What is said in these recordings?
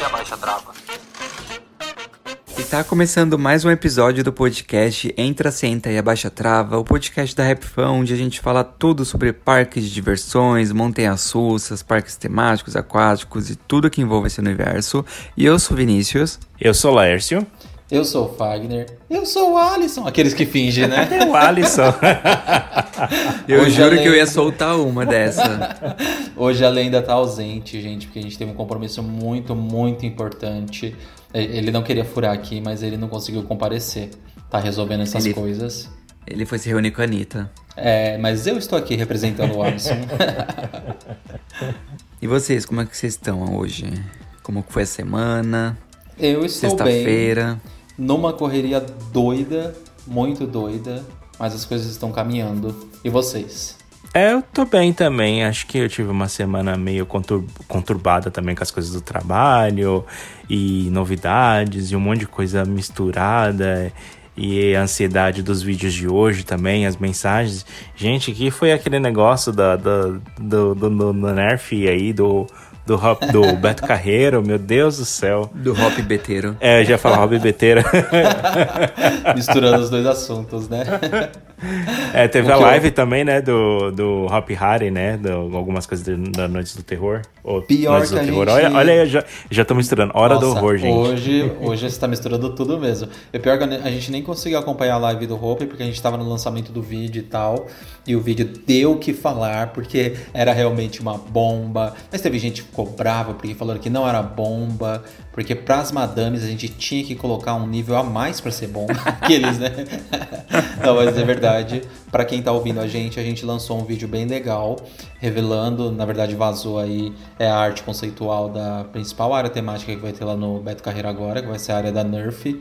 E abaixa a trava. Está começando mais um episódio do podcast Entra, Senta e Abaixa a Trava, o podcast da Rapfão, onde a gente fala tudo sobre parques de diversões, montanhas russas, parques temáticos, aquáticos e tudo que envolve esse universo. E eu sou Vinícius. Eu sou Laércio. Eu sou o Fagner. Eu sou o Alisson. Aqueles que fingem, né? É o Alisson. Eu Hoje juro que eu ia soltar uma dessa. Hoje a lenda tá ausente, gente, porque a gente teve um compromisso muito, muito importante. Ele não queria furar aqui, mas ele não conseguiu comparecer. Tá resolvendo essas Ele- coisas. Ele foi se reunir com a Anitta. É, mas eu estou aqui representando o Alisson. E vocês, como é que vocês estão hoje? Como foi a semana? Eu estou bem. Sexta-feira. Numa correria doida, muito doida, mas as coisas estão caminhando. E vocês? É, eu tô bem também. Acho que eu tive uma semana meio contur- conturbada também com as coisas do trabalho e novidades e um monte de coisa misturada. E a ansiedade dos vídeos de hoje também, as mensagens. Gente, que foi aquele negócio da, da- do, do, do, do Nerf aí, do, do, Hop- do Beto Carreiro, meu Deus do céu. Do Hop Beteiro. É, eu já falar Hobby Beteira. Misturando os dois assuntos, né? É, teve O a live também, né, do, do Hop Harry, né, do, algumas coisas da Noites do Terror. Ou Pior Noites que do a Terror. gente- Olha, olha aí, já, já tô misturando. Hora do Nossa, horror, gente. Hoje, hoje você tá misturando tudo mesmo. E pior que a gente nem conseguiu acompanhar a live do Hope, porque a gente tava no lançamento do vídeo e tal. E o vídeo deu o que falar, porque era realmente uma bomba. Mas teve gente que ficou brava, porque falaram que não era bomba. Porque pras madames a gente tinha que colocar um nível a mais pra ser bom. Aqueles, né? não, mas é verdade. Pra quem tá ouvindo a gente, a gente lançou um vídeo bem legal, revelando, na verdade vazou aí, é a arte conceitual da principal área temática que vai ter lá no Beto Carreira agora, que vai ser a área da Nerf,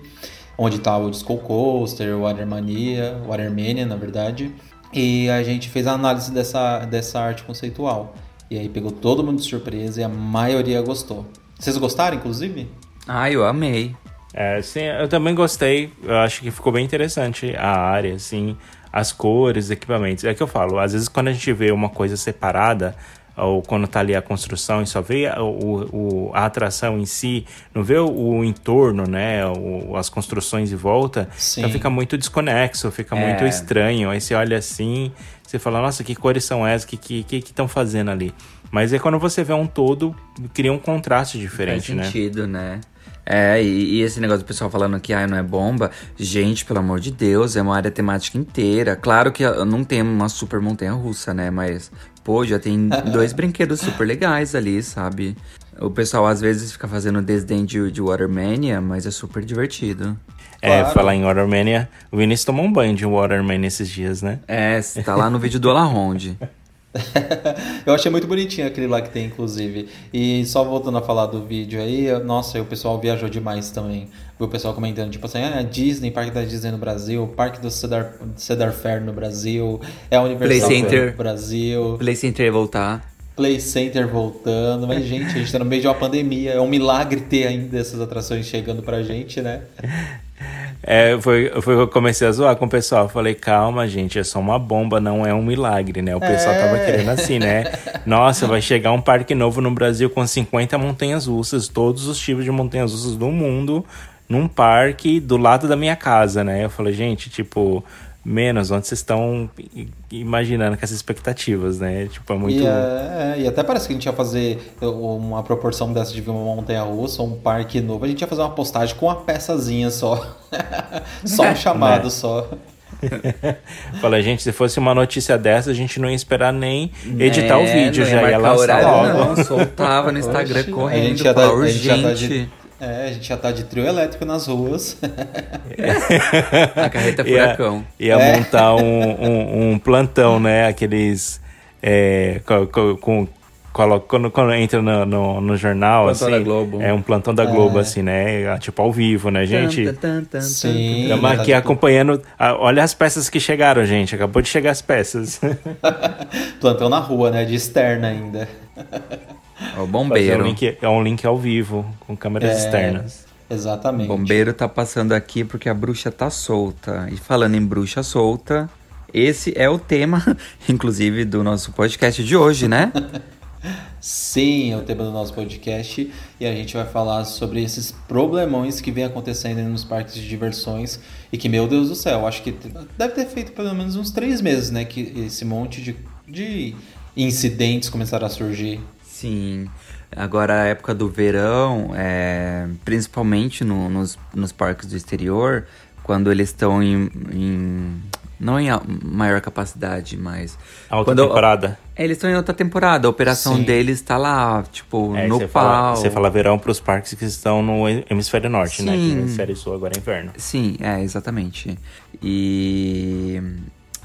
onde tá o Disco Coaster, o Watermania, o Watermania, na verdade. E a gente fez a análise dessa, dessa arte conceitual. E aí pegou todo mundo de surpresa e a maioria gostou. Vocês gostaram, inclusive? Ai, eu amei. É, sim, eu também gostei. Eu acho que ficou bem interessante a área, assim, as cores, os equipamentos. É que eu falo, às vezes quando a gente vê uma coisa separada, ou quando tá ali a construção e só vê a, o, o- a atração em si, não vê o, o entorno, né, o- as construções em volta, Sim. então fica muito desconexo, fica É. muito estranho. Aí você olha assim, você fala, nossa, que cores são essas? O que estão que, que estão fazendo ali? Mas aí quando você vê um todo, cria um contraste diferente, Faz né? sentido, né? É, e, e esse negócio do pessoal falando que ah, não é bomba, gente, pelo amor de Deus, é uma área temática inteira. Claro que ah, não tem uma super montanha russa, né? Mas, pô, já tem dois brinquedos super legais ali, sabe? O pessoal às vezes fica fazendo desdém de, de Watermania, mas é super divertido. É, falar em Watermania, o Vinícius tomou um banho de Watermania esses dias, né? É, tá lá no vídeo do Alaronde. eu achei muito bonitinho aquele lá que tem, inclusive. E só voltando a falar do vídeo aí, nossa, o pessoal viajou demais também. O pessoal comentando, tipo assim, ah, Disney, Parque da Disney no Brasil, Parque do Cedar, Cedar Fair no Brasil, é a Universal Play Center. no Brasil. Play Center ia voltar. Play Center voltando, mas gente, a gente tá no meio de uma pandemia, é um milagre ter ainda essas atrações chegando pra gente, né? É, foi, foi que eu comecei a zoar com o pessoal. Eu falei, calma, gente, é só uma bomba, não é um milagre, né? O pessoal É. tava querendo assim, né? Nossa, vai chegar um parque novo no Brasil com 50 montanhas russas, todos os tipos de montanhas russas do mundo, num parque do lado da minha casa, né? Eu falei, gente, tipo, menos, onde vocês estão imaginando com essas expectativas, né? Tipo, é muito. E, é, é, e até parece que a gente ia fazer uma proporção dessa de uma montanha russa, um parque novo. A gente ia fazer uma postagem com uma peçazinha só. só um chamado Né? só. Falei, gente, se fosse uma notícia dessa, a gente não ia esperar nem editar o É, vídeo, não já ia lançar horário, logo. Não, soltava no Instagram Oxi, correndo, a gente já pô, a gente já tá urgente. De, é, a gente já tá de trio elétrico nas ruas. A carreta ia, furacão. ia É. montar um, um, um plantão, né? Aqueles. É, co- co- com, colo- quando, quando entra no, no, no jornal, Plantão assim. da Globo. É um plantão da Globo, assim, né? Tipo ao vivo, né, gente? Sim. Estamos aqui acompanhando. olha as peças que chegaram, gente. Acabou de chegar as peças. Plantão na rua, né? De externa ainda. O é, um bombeiro. link, é um link ao vivo, com câmeras É, externas. Exatamente. O bombeiro tá passando aqui porque a bruxa tá solta. E falando em bruxa solta, esse é o tema, inclusive, do nosso podcast de hoje, né? Sim, é o tema do nosso podcast e a gente vai falar sobre esses problemões que vem acontecendo nos parques de diversões e que, meu Deus do céu, acho que deve ter feito pelo menos uns três meses, né? Que esse monte de, de incidentes começaram a surgir. Sim. Agora, a época do verão, é, principalmente no- nos, nos parques do exterior, quando eles estão em, em- Não em maior capacidade, mas. Alta quando- temporada. É, eles estão em outra temporada. A operação Sim. deles tá lá, tipo, É, no você pau. fala, você fala verão para os parques que estão no hemisfério norte, né? Que Sim. no hemisfério sul agora é inverno. Sim, é, exatamente. E.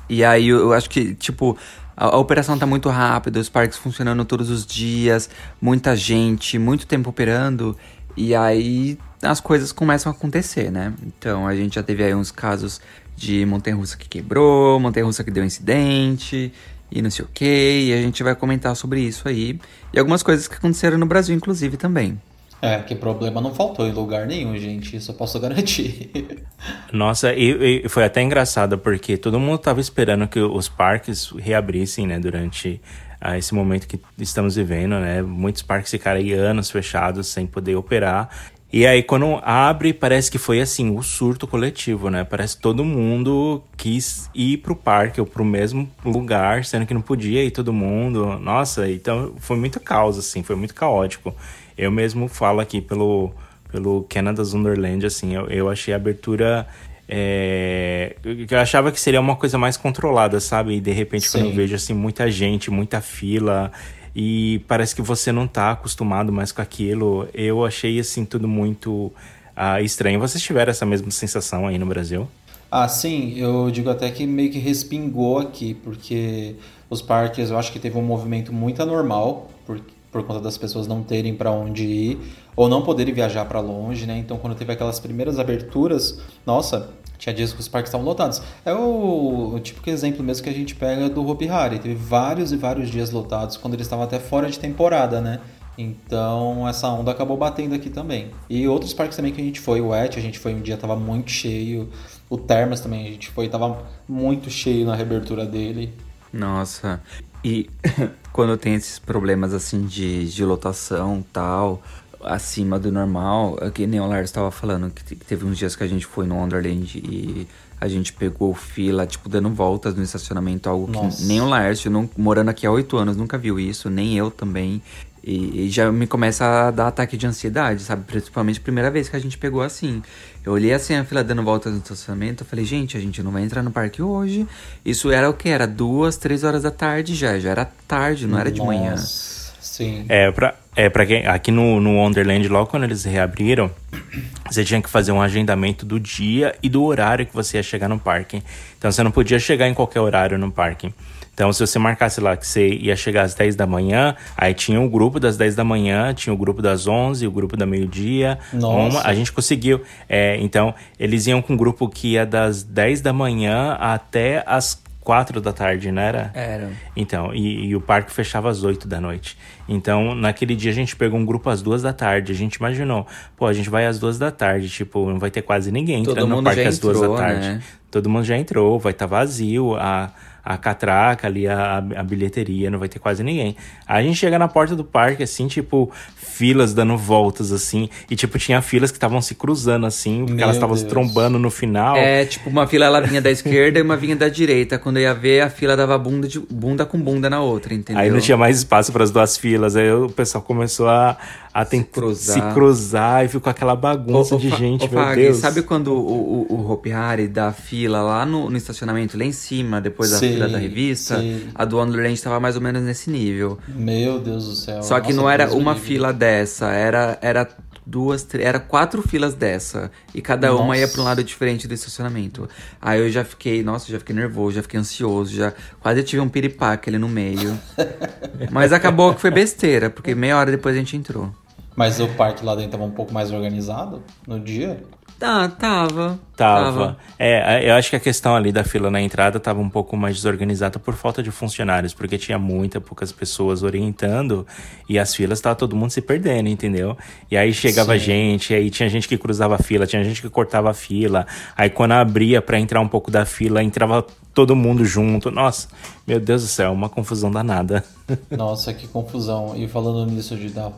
E aí eu acho que, tipo, a, a operação tá muito rápida, os parques funcionando todos os dias, muita gente, muito tempo operando, e aí as coisas começam a acontecer, né? Então a gente já teve aí uns casos de montanha-russa que quebrou, montanha-russa que deu incidente, e não sei o que, e a gente vai comentar sobre isso aí. E algumas coisas que aconteceram no Brasil, inclusive, também. É, que problema não faltou em lugar nenhum, gente. Isso eu posso garantir. Nossa, e, e foi até engraçado porque todo mundo tava esperando que os parques reabrissem, né, durante ah, esse momento que estamos vivendo, né? Muitos parques ficaram aí anos fechados sem poder operar. E aí, quando abre, parece que foi assim, o surto coletivo, né? Parece que todo mundo quis ir pro parque ou pro mesmo lugar, sendo que não podia ir todo mundo. Nossa, então foi muito caos, assim, foi muito caótico. Eu mesmo falo aqui pelo, pelo Canada's Wonderland, assim, eu, eu achei a abertura. É, eu achava que seria uma coisa mais controlada, sabe? E de repente, quando eu Sim. vejo assim, muita gente, muita fila, e parece que você não tá acostumado mais com aquilo, eu achei assim tudo muito ah, estranho. Vocês tiveram essa mesma sensação aí no Brasil? Ah, sim, eu digo até que meio que respingou aqui, porque os parques eu acho que teve um movimento muito anormal, por, por conta das pessoas não terem para onde ir, ou não poderem viajar para longe, né? Então, quando teve aquelas primeiras aberturas, nossa, tinha dias que os parques estavam lotados. É o, o típico exemplo mesmo que a gente pega do Hopi Hari. Teve vários e vários dias lotados, quando eles estavam até fora de temporada, né? Então essa onda acabou batendo aqui também. E outros parques também que a gente foi, o Et, a gente foi um dia tava muito cheio. O Termas também a gente foi, tava muito cheio na reabertura dele. Nossa, e quando tem esses problemas assim de, de lotação tal, acima do normal, é que nem o Lars estava falando, que te- que teve uns dias que a gente foi no Wonderland e a gente pegou fila, tipo, dando voltas no estacionamento, algo Nossa. que nem o Lars, não, morando aqui há oito anos, nunca viu isso, nem eu também. E, e já me começa a dar ataque de ansiedade, sabe? Principalmente a primeira vez que a gente pegou assim. Eu olhei assim a fila dando voltas no estacionamento, eu falei, gente, a gente não vai entrar no parque hoje. Isso era o que? Era duas, três horas da tarde já, já era tarde, não era de manhã. Nossa, Sim. É, pra, é, pra quem. Aqui no, no Wonderland, logo quando eles reabriram, você tinha que fazer um agendamento do dia e do horário que você ia chegar no parque. Então você não podia chegar em qualquer horário no parque. Então, se você marcasse lá que você ia chegar às 10 da manhã, aí tinha o um grupo das 10 da manhã, tinha o um grupo das 11, o grupo da meio-dia. Uma, a gente conseguiu. É, então, eles iam com um grupo que ia das 10 da manhã até as quatro da tarde, não era? Era. Então, e, e, o parque fechava às oito da noite. Então, naquele dia a gente pegou um grupo às duas da tarde. A gente imaginou, pô, a gente vai às duas da tarde, tipo, não vai ter quase ninguém Todo entrando no parque às duas da tarde. Né? Todo mundo já entrou, vai estar tá vazio, a a catraca ali, a, a bilheteria, não vai ter quase ninguém. Aí a gente chega na porta do parque, assim, tipo, filas dando voltas, assim, e tipo, tinha filas que estavam se cruzando, assim, porque Meu elas estavam se trombando no final. É, tipo, uma fila ela vinha da esquerda e uma vinha da direita. Quando ia ver, a fila dava bunda, de, bunda com bunda na outra, entendeu? Aí não tinha mais espaço para as duas filas, aí o pessoal começou a, a se cruzar. se cruzar e ficou aquela bagunça de gente, meu Fag, Deus. Sabe quando o, o, o Hopi Hari dá fila lá no, no, estacionamento, lá em cima, depois da fila da revista? Sim. A do Wonderland estava mais ou menos nesse nível. Meu Deus do céu. Só que Nossa, não era uma fila dessa, era, era duas, três, era quatro filas dessa. E cada nossa. uma ia para um lado diferente do estacionamento. Aí eu já fiquei, nossa, já fiquei nervoso, já fiquei ansioso, já quase tive um piripaque ali no meio. Mas acabou que foi besteira, porque meia hora depois a gente entrou. Mas o parque lá dentro estava um pouco mais organizado no dia? Tá, tava. Tava. tava. É, eu acho que a questão ali da fila na entrada tava um pouco mais desorganizada por falta de funcionários, porque tinha muita, poucas pessoas orientando e as filas tava todo mundo se perdendo, entendeu? E aí chegava Sim. gente, aí tinha gente que cruzava a fila, tinha gente que cortava a fila. Aí quando abria para entrar um pouco da fila, entrava todo mundo junto. Nossa, meu Deus do céu, uma confusão danada. Nossa, que confusão. E falando nisso de dar.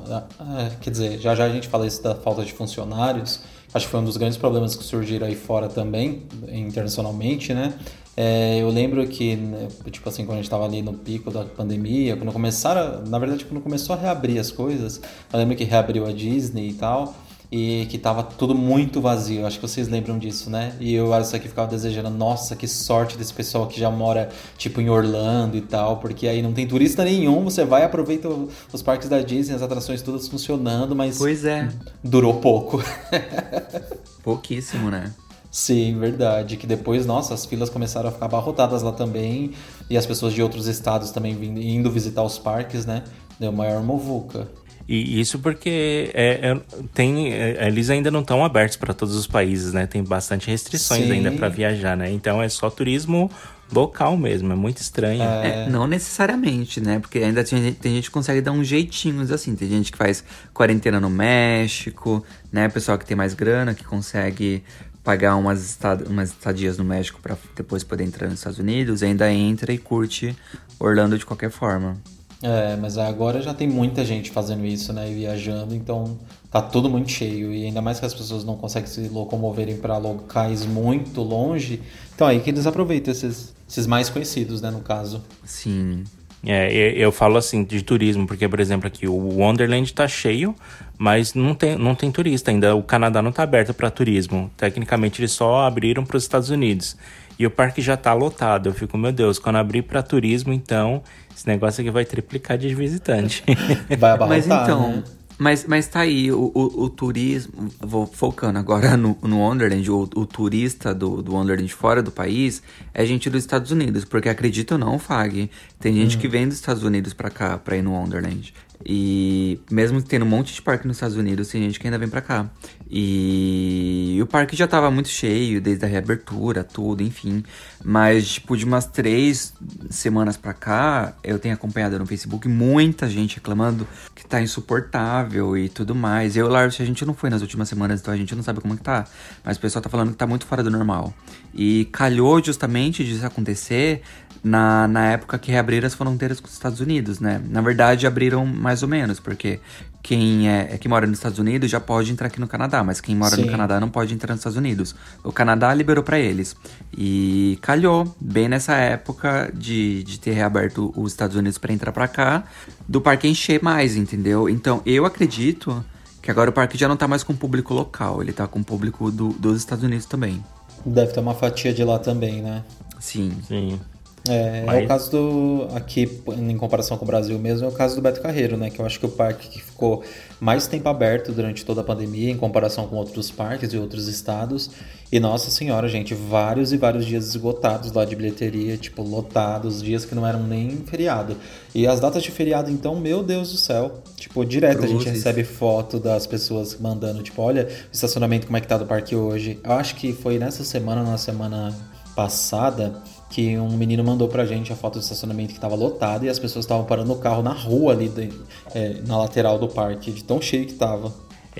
É, quer dizer, já já a gente fala isso da falta de funcionários. Acho que foi um dos grandes problemas que surgiram aí fora também, internacionalmente, né? É, eu lembro que, né, tipo assim, quando a gente estava ali no pico da pandemia, quando começaram, na verdade, quando começou a reabrir as coisas, eu lembro que reabriu a Disney e tal, e que tava tudo muito vazio. Acho que vocês lembram disso, né? E eu isso aqui ficava desejando, nossa, que sorte desse pessoal que já mora tipo em Orlando e tal, porque aí não tem turista nenhum, você vai aproveita os parques da Disney, as atrações todas funcionando, mas Pois é. Durou pouco. Pouquíssimo, né? Sim, verdade. Que depois, nossa, as filas começaram a ficar abarrotadas lá também. E as pessoas de outros estados também vindo, indo visitar os parques, né? Deu maior movuca. E isso porque é, é, tem, é, eles ainda não estão abertos para todos os países, né? Tem bastante restrições Sim. ainda para viajar, né? Então é só turismo local mesmo, é muito estranho. É. é, não necessariamente, né? Porque ainda tem, tem gente que consegue dar uns jeitinhos assim. Tem gente que faz quarentena no México, né? Pessoal que tem mais grana, que consegue pagar umas, estad umas estadias no México para depois poder entrar nos Estados Unidos, ainda entra e curte Orlando de qualquer forma. É, mas agora já tem muita gente fazendo isso, né? E viajando, então tá tudo muito cheio. E ainda mais que as pessoas não conseguem se locomoverem para locais muito longe. Então aí que eles aproveitam esses, esses mais conhecidos, né? No caso. Sim. É, eu falo assim de turismo, porque, por exemplo, aqui o Wonderland tá cheio, mas não tem, não tem turista ainda. O Canadá não tá aberto para turismo. Tecnicamente, eles só abriram para os Estados Unidos. E o parque já tá lotado. Eu fico, meu Deus, quando abrir para turismo, então esse negócio aqui vai triplicar de visitante. Vai abarrotar, Mas então, né? Mas, mas tá aí, o, o, o, turismo, vou focando agora no, no Wonderland, o, o turista do, do Wonderland fora do país é gente dos Estados Unidos, porque acredita ou não, Fag, tem gente hum. que vem dos Estados Unidos pra cá, pra ir no Wonderland. E mesmo tendo um monte de parque nos Estados Unidos, tem gente que ainda vem pra cá. E, o parque já tava muito cheio, desde a reabertura, tudo, enfim. Mas, tipo, de umas três semanas pra cá, eu tenho acompanhado no Facebook muita gente reclamando que tá insuportável e tudo mais. Eu, Lars, a gente não foi nas últimas semanas, então a gente não sabe como que tá. Mas o pessoal tá falando que tá muito fora do normal. E calhou justamente disso acontecer na, na época que reabriram as fronteiras com os Estados Unidos, né? Na verdade, abriram mais ou menos, porque quem é, é que mora nos Estados Unidos já pode entrar aqui no Canadá, mas quem mora Sim. no Canadá não pode entrar nos Estados Unidos. O Canadá liberou para eles. E calhou, bem nessa época de, de ter reaberto os Estados Unidos para entrar para cá, do parque encher mais, entendeu? Então, eu acredito que agora o parque já não tá mais com público local, ele tá com público do, dos Estados Unidos também. Deve ter uma fatia de lá também, né? Sim. Sim. É, Mas- é o caso do. Aqui, em comparação com o Brasil mesmo, é o caso do Beto Carreiro, né? Que eu acho que o parque que ficou mais tempo aberto durante toda a pandemia, em comparação com outros parques e outros estados. E nossa senhora, gente, vários e vários dias esgotados lá de bilheteria, tipo, lotados, dias que não eram nem feriado. E as datas de feriado, então, meu Deus do céu. Tipo, direto a gente Cruzes. recebe foto das pessoas mandando, tipo, olha o estacionamento como é que tá do parque hoje. Eu acho que foi nessa semana, na semana passada, que um menino mandou pra gente a foto do estacionamento que tava lotado e as pessoas estavam parando o carro na rua ali, de- é, na lateral do parque, de tão cheio que tava.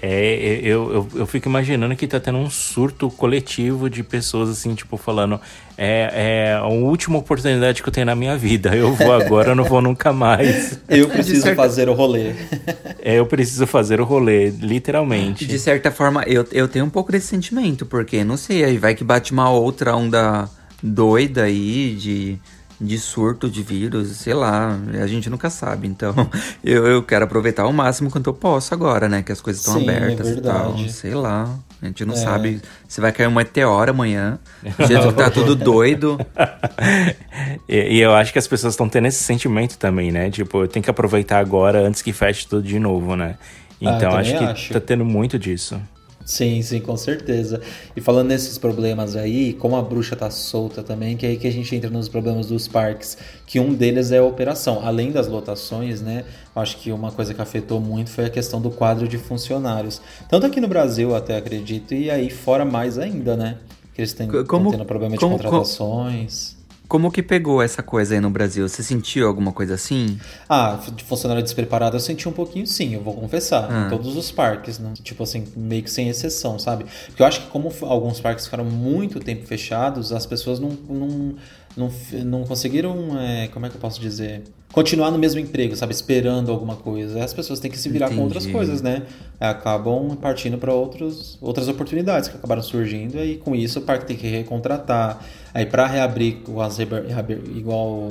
É, eu, eu, eu fico imaginando que tá tendo um surto coletivo de pessoas assim, tipo, falando: é, é a última oportunidade que eu tenho na minha vida. Eu vou agora, eu não vou nunca mais. Eu preciso certa- fazer o rolê. É, eu preciso fazer o rolê, literalmente. De certa forma, eu, eu tenho um pouco desse sentimento, porque não sei, aí vai que bate uma outra onda doida aí de, de surto de vírus, sei lá, a gente nunca sabe. Então, eu, eu quero aproveitar ao máximo quanto eu posso agora, né? Que as coisas estão Sim, é abertas e tal. Sei lá. A gente não É. sabe se vai cair uma meteora amanhã. Do jeito que tá tudo doido. E, e eu acho que as pessoas estão tendo esse sentimento também, né? Tipo, eu tenho que aproveitar agora antes que feche tudo de novo, né? Ah, Então também acho que acho. tá tendo muito disso. Sim, sim, com certeza. E falando nesses problemas aí, como a bruxa tá solta também, que é aí que a gente entra nos problemas dos parques, que um deles é a operação. Além das lotações, né? eu Acho que uma coisa que afetou muito foi a questão do quadro de funcionários. Tanto aqui no Brasil, até acredito, e aí fora mais ainda, né? Que eles têm, como- tendo problema de como- contratações. Como que pegou essa coisa aí no Brasil? Você sentiu alguma coisa assim? Ah, de funcionário despreparado eu senti um pouquinho sim, eu vou confessar. Ah. Em todos os parques, né? Tipo assim, meio que sem exceção, sabe? Porque eu acho que como alguns parques ficaram muito tempo fechados, as pessoas não, não, não, não conseguiram, é, como é que eu posso dizer? Continuar no mesmo emprego, sabe? Esperando alguma coisa. As pessoas têm que se virar com outras Entendi. coisas, né? Acabam partindo para outras oportunidades que acabaram surgindo. E com isso, o parque tem que recontratar. Aí, para reabrir igual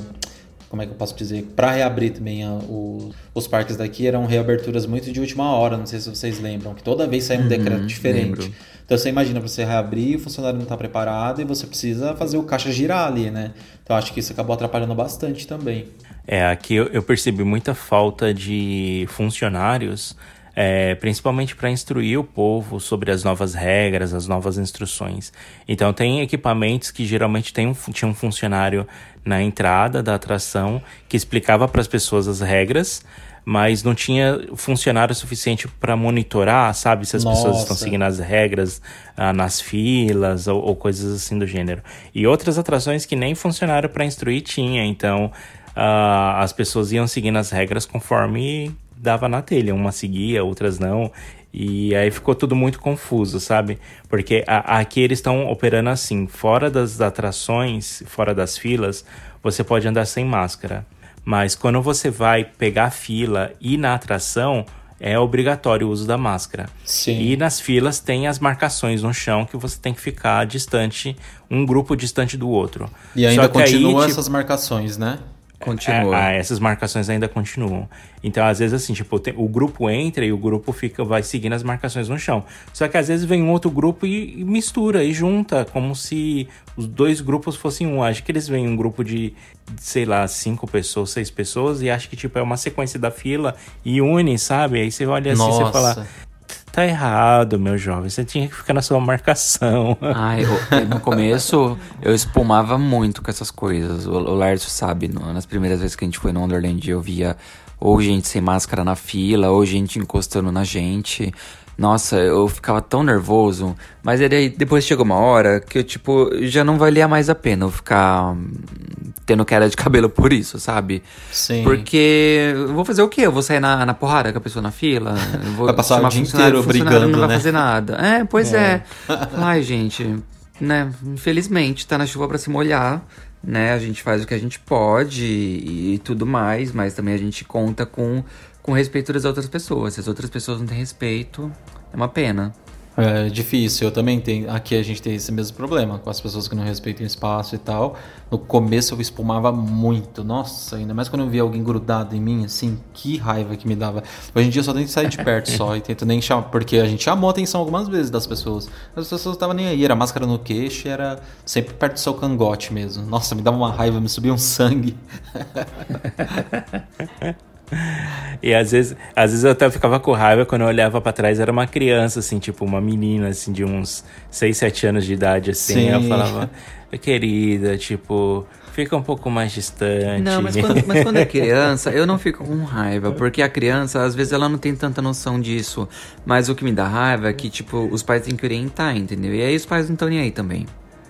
como é que eu posso dizer? Para reabrir também a- o- os parques daqui eram reaberturas muito de última hora, não sei se vocês lembram, que toda vez sai um decreto diferente. lembro. Então você imagina você reabrir, o funcionário não está preparado e você precisa fazer o caixa girar ali, né? Então acho que isso acabou atrapalhando bastante também. É, aqui eu, eu percebi muita falta de funcionários, é, principalmente para instruir o povo sobre as novas regras, as novas instruções. Então, tem equipamentos que geralmente tem um, tinha um funcionário na entrada da atração que explicava para as pessoas as regras, mas não tinha funcionário suficiente para monitorar, sabe, se as pessoas estão Nossa. seguindo as regras ah, nas filas ou, ou coisas assim do gênero. E outras atrações que nem funcionário para instruir tinha, então ah, as pessoas iam seguindo as regras conforme dava na telha, uma seguia, outras não. E aí ficou tudo muito confuso, sabe? Porque a- aqui eles estão operando assim, fora das atrações, fora das filas, você pode andar sem máscara. Mas quando você vai pegar a fila e na atração, é obrigatório o uso da máscara. Sim. E nas filas tem as marcações no chão que você tem que ficar distante, um grupo distante do outro. E ainda aí, continuam tipo, essas marcações, né? Continua. é, ah, essas marcações ainda continuam. Então, às vezes, assim, tipo, tem- o grupo entra e o grupo fica, vai seguindo as marcações no chão. Só que às vezes vem um outro grupo e, e mistura e junta, como se os dois grupos fossem um. Acho que eles vêm um grupo de, sei lá, cinco pessoas, seis pessoas, e acho que, tipo, é uma sequência da fila e une, sabe? Aí você olha assim e você fala. Tá errado, meu jovem. Você tinha que ficar na sua marcação. Ai, eu- no começo eu espumava muito com essas coisas. O, o sabe, no- nas primeiras vezes que a gente foi no Wonderland, eu via ou gente sem máscara na fila, ou gente encostando na gente. Nossa, eu ficava tão nervoso. Mas aí depois chegou uma hora que eu, tipo, já não valia mais a pena eu ficar tendo queda de cabelo por isso, sabe? Sim. Porque eu vou fazer o quê? Eu vou sair na, na porrada com a pessoa na fila? Vai passar o dia inteiro brigando, não vai né? fazer nada. É, pois é. Ai, gente, né? Infelizmente, tá na chuva pra se molhar, né? A gente faz o que a gente pode e, e tudo mais, mas também a gente conta com, com respeito das outras pessoas. Se as outras pessoas não têm respeito, é uma pena. É difícil, eu também tenho. Aqui a gente tem esse mesmo problema com as pessoas que não respeitam o espaço e tal. No começo eu espumava muito, nossa, ainda mais quando eu via alguém grudado em mim, assim, que raiva que me dava. Hoje em dia eu só tento sair de perto só e tento nem chamar, porque a gente chamou a atenção algumas vezes das pessoas. As pessoas estavam nem aí, era máscara no queixo e era sempre perto do seu cangote mesmo. Nossa, me dava uma raiva, me subia um sangue. E às vezes, às vezes eu até ficava com raiva quando eu olhava para trás, era uma criança, assim, tipo, uma menina, assim, de uns 6, 7 anos de idade, assim. Sim. Eu falava, querida, tipo, fica um pouco mais distante. Não, mas quando, mas quando é criança, eu não fico com raiva, porque a criança, às vezes, ela não tem tanta noção disso. Mas o que me dá raiva é que, tipo, os pais têm que orientar, entendeu? E aí os pais não estão nem aí também.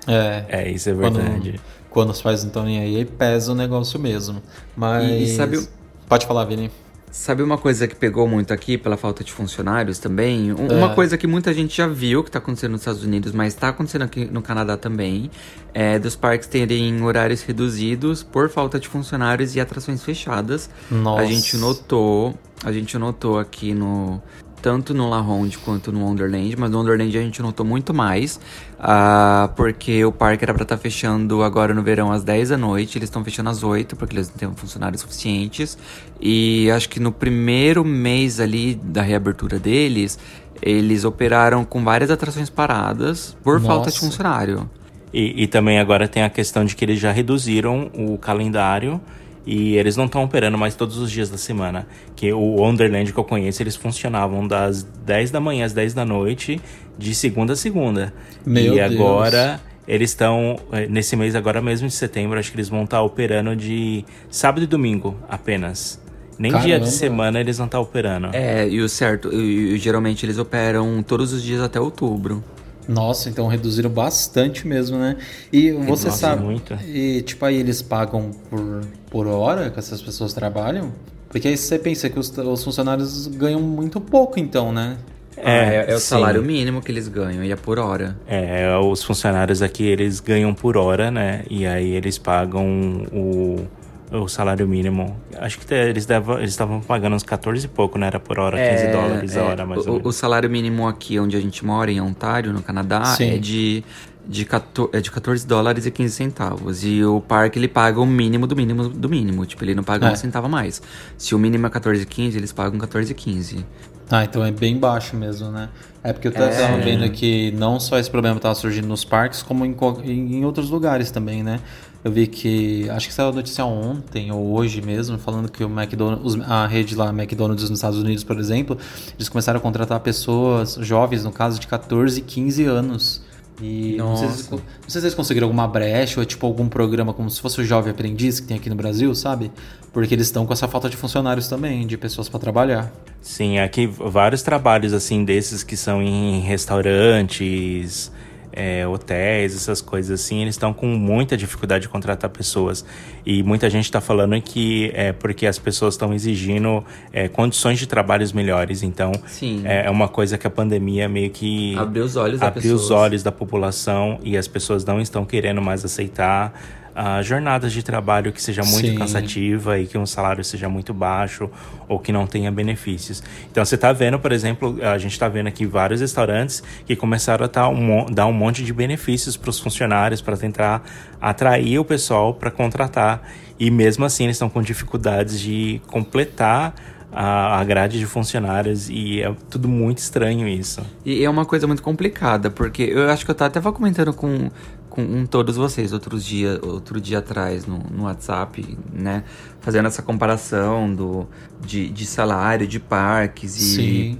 É, É, isso é quando, verdade. quando os pais não estão nem aí, aí pesa o negócio mesmo. Mas. E- e sabe o- Pode falar, Vini. Sabe uma coisa que pegou muito aqui pela falta de funcionários também? Um- Uma É. coisa que muita gente já viu que tá acontecendo nos Estados Unidos, mas tá acontecendo aqui no Canadá também, é dos parques terem horários reduzidos por falta de funcionários e atrações fechadas. Nossa. A gente notou, a gente notou aqui no tanto no La Ronde quanto no Wonderland, mas no Wonderland a gente notou muito mais, ah, porque o parque era pra estar fechando agora no verão às 10 da noite, eles estão fechando às 8 porque eles não têm funcionários suficientes. E acho que no primeiro mês ali da reabertura deles, eles operaram com várias atrações paradas por falta de Nossa. funcionário. E, e também agora tem a questão de que eles já reduziram o calendário e eles não estão operando mais todos os dias da semana. Que o Wonderland que eu conheço, eles funcionavam das 10 da manhã às 10 da noite, de segunda a segunda. Meu e Deus. agora eles estão, eh, nesse mês agora mesmo de setembro, acho que eles vão estar operando de sábado e domingo apenas. Nem dia Caramba. de semana eles não estão operando. É, e o certo, e, e geralmente eles operam todos os dias até outubro. Nossa, então reduziram bastante mesmo, né? E você Nossa, sabe. muito. E tipo, aí eles pagam por, por hora que essas pessoas trabalham? Porque aí você pensa que os, os funcionários ganham muito pouco, então, né? Ah, é, é o sim. salário mínimo que eles ganham, e é por hora. É, os funcionários aqui, eles ganham por hora, né? E aí eles pagam o, o salário mínimo. Acho que eles estavam pagando uns 14 e pouco, né? Era por hora, 15 dólares a hora, mais É, o, ou o menos. salário mínimo aqui onde a gente mora, em Ontário, no Canadá, Sim. é de, de, 14, é de 14 dólares e 15 centavos. E o parque, ele paga o mínimo do mínimo do mínimo. Tipo, ele não paga É. um centavo a mais. Se o mínimo é 14,15, eles pagam 14,15. Ah, então é bem baixo mesmo, né? É porque eu tava É. vendo que não só esse problema tava surgindo nos parques, como em, em outros lugares também, né? Eu vi que, acho que saiu a notícia ontem ou hoje mesmo, falando que o McDonald's, os- a rede lá, McDonald's nos Estados Unidos, por exemplo, eles começaram a contratar pessoas, jovens, no caso, de 14 e 15 anos. E não sei, se, não sei se eles conseguiram alguma brecha ou é tipo algum programa como se fosse o Jovem Aprendiz que tem aqui no Brasil, sabe? Porque eles estão com essa falta de funcionários também, de pessoas para trabalhar. Sim, aqui vários trabalhos assim desses que são em restaurantes, é, hotéis, essas coisas assim, eles estão com muita dificuldade de contratar pessoas. E muita gente está falando que é porque as pessoas estão exigindo é, condições de trabalhos melhores. Então, Sim. é, é uma coisa que a pandemia meio que Abriu os olhos da abriu os olhos da população e as pessoas não estão querendo mais aceitar ah, jornadas de trabalho que seja muito Sim. cansativa e que um salário seja muito baixo ou que não tenha benefícios. Então você está vendo, por exemplo, a gente está vendo aqui vários restaurantes que começaram a dar um, dar um monte de benefícios para os funcionários para tentar atrair o pessoal para contratar e mesmo assim eles estão com dificuldades de completar a, a grade de funcionários e é tudo muito estranho isso. E é uma coisa muito complicada, porque eu acho que eu tava até comentando com, com todos vocês outros dia, outro dia atrás no, no WhatsApp, né? Fazendo essa comparação do, de, de salário, de parques e. Sim.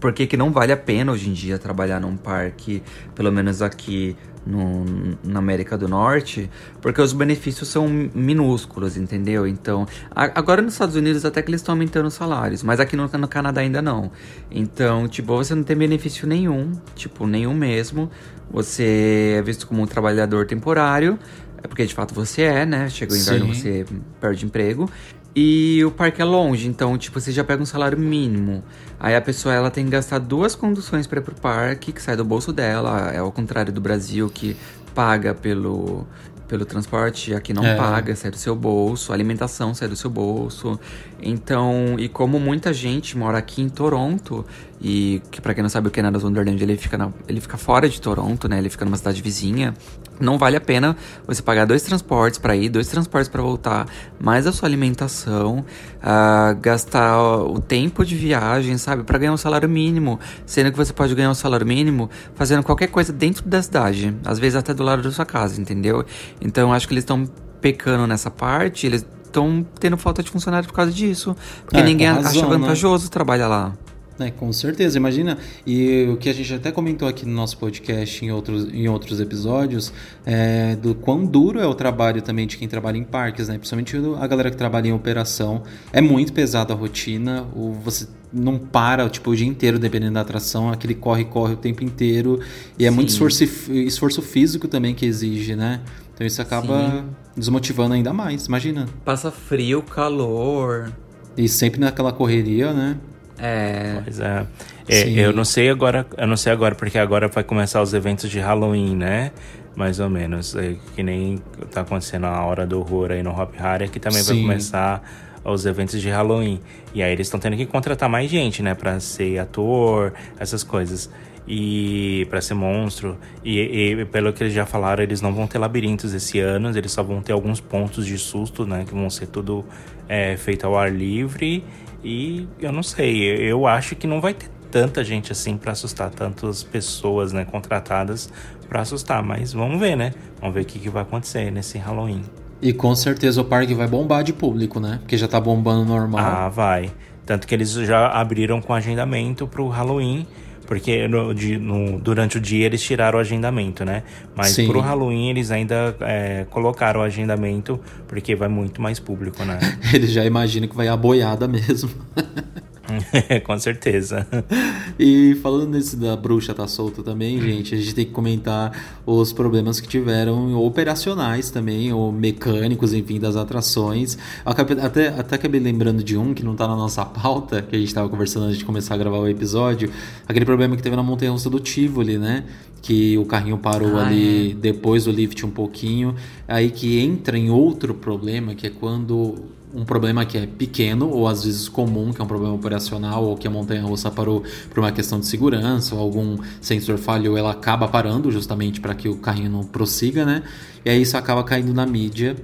Por que que não vale a pena hoje em dia trabalhar num parque, pelo menos aqui no, na América do Norte, porque os benefícios são minúsculos, entendeu? Então, a- agora nos Estados Unidos até que eles estão aumentando os salários, mas aqui no, no Canadá ainda não. Então, tipo, você não tem benefício nenhum, tipo, nenhum mesmo. Você é visto como um trabalhador temporário, é porque de fato você é, né? Chega o inverno, Sim. você perde emprego. E o parque é longe, então, tipo, você já pega um salário mínimo. Aí a pessoa, ela tem que gastar duas conduções para ir pro parque, que sai do bolso dela. É ao contrário do Brasil, que paga pelo, pelo transporte, aqui não É. paga, sai do seu bolso. A alimentação sai do seu bolso. Então, e como muita gente mora aqui em Toronto, E que para quem não sabe, o Canada's Wonderland ele fica, na, ele fica fora de Toronto, né? Ele fica numa cidade vizinha. Não vale a pena você pagar dois transportes para ir, dois transportes para voltar, mais a sua alimentação, uh, gastar o tempo de viagem, sabe, para ganhar um salário mínimo, sendo que você pode ganhar um salário mínimo fazendo qualquer coisa dentro da cidade, às vezes até do lado da sua casa, entendeu? Então acho que eles estão pecando nessa parte, eles estão tendo falta de funcionário por causa disso, porque é, ninguém razão, acha né? vantajoso né? trabalhar lá. É, com certeza, imagina. E o que a gente até comentou aqui no nosso podcast em outros, em outros episódios, é do quão duro é o trabalho também de quem trabalha em parques, né? Principalmente a galera que trabalha em operação. É muito pesada a rotina, o, você não para tipo, o dia inteiro dependendo da atração, aquele corre-corre o tempo inteiro. E é Sim. muito esforço, esforço físico também que exige, né? Então isso acaba Sim. Desmotivando ainda mais, imagina. Passa frio, calor. E sempre naquela correria, né? É. Pois é. é eu não sei agora, eu não sei agora, porque agora vai começar os eventos de Halloween, né? Mais ou menos. É, que nem tá acontecendo a hora do horror aí no Hop Harry, que também Sim. vai começar os eventos de Halloween. E aí eles estão tendo que contratar mais gente, né? Pra ser ator, essas coisas. E para ser monstro. E, e, pelo que eles já falaram, eles não vão ter labirintos esse ano, eles só vão ter alguns pontos de susto, né? Que vão ser tudo é, feito ao ar livre. E eu não sei, eu acho que não vai ter tanta gente assim para assustar, tantas pessoas, né, contratadas para assustar, mas vamos ver, né? Vamos ver o que, que vai acontecer nesse Halloween. E com certeza o parque vai bombar de público, né? Porque já tá bombando normal. Ah, vai. Tanto que eles já abriram com agendamento pro Halloween porque no, de, no, durante o dia eles tiraram o agendamento, né? Mas Sim. pro Halloween eles ainda é, colocaram o agendamento, porque vai muito mais público, né? eles já imaginam que vai a boiada mesmo. Com certeza. E falando nesse da bruxa tá solta também, gente, a gente tem que comentar os problemas que tiveram operacionais também, ou mecânicos, enfim, das atrações. Até, até acabei lembrando de um que não tá na nossa pauta, que a gente tava conversando antes de começar a gravar o episódio, aquele problema que teve na montanha russa do Tivoli, né? Que o carrinho parou ah, ali é. depois do lift um pouquinho. Aí que entra em outro problema, que é quando um problema que é pequeno ou às vezes comum, que é um problema operacional ou que a montanha russa parou por uma questão de segurança ou algum sensor falhou, ela acaba parando justamente para que o carrinho não prossiga, né? E aí isso acaba caindo na mídia.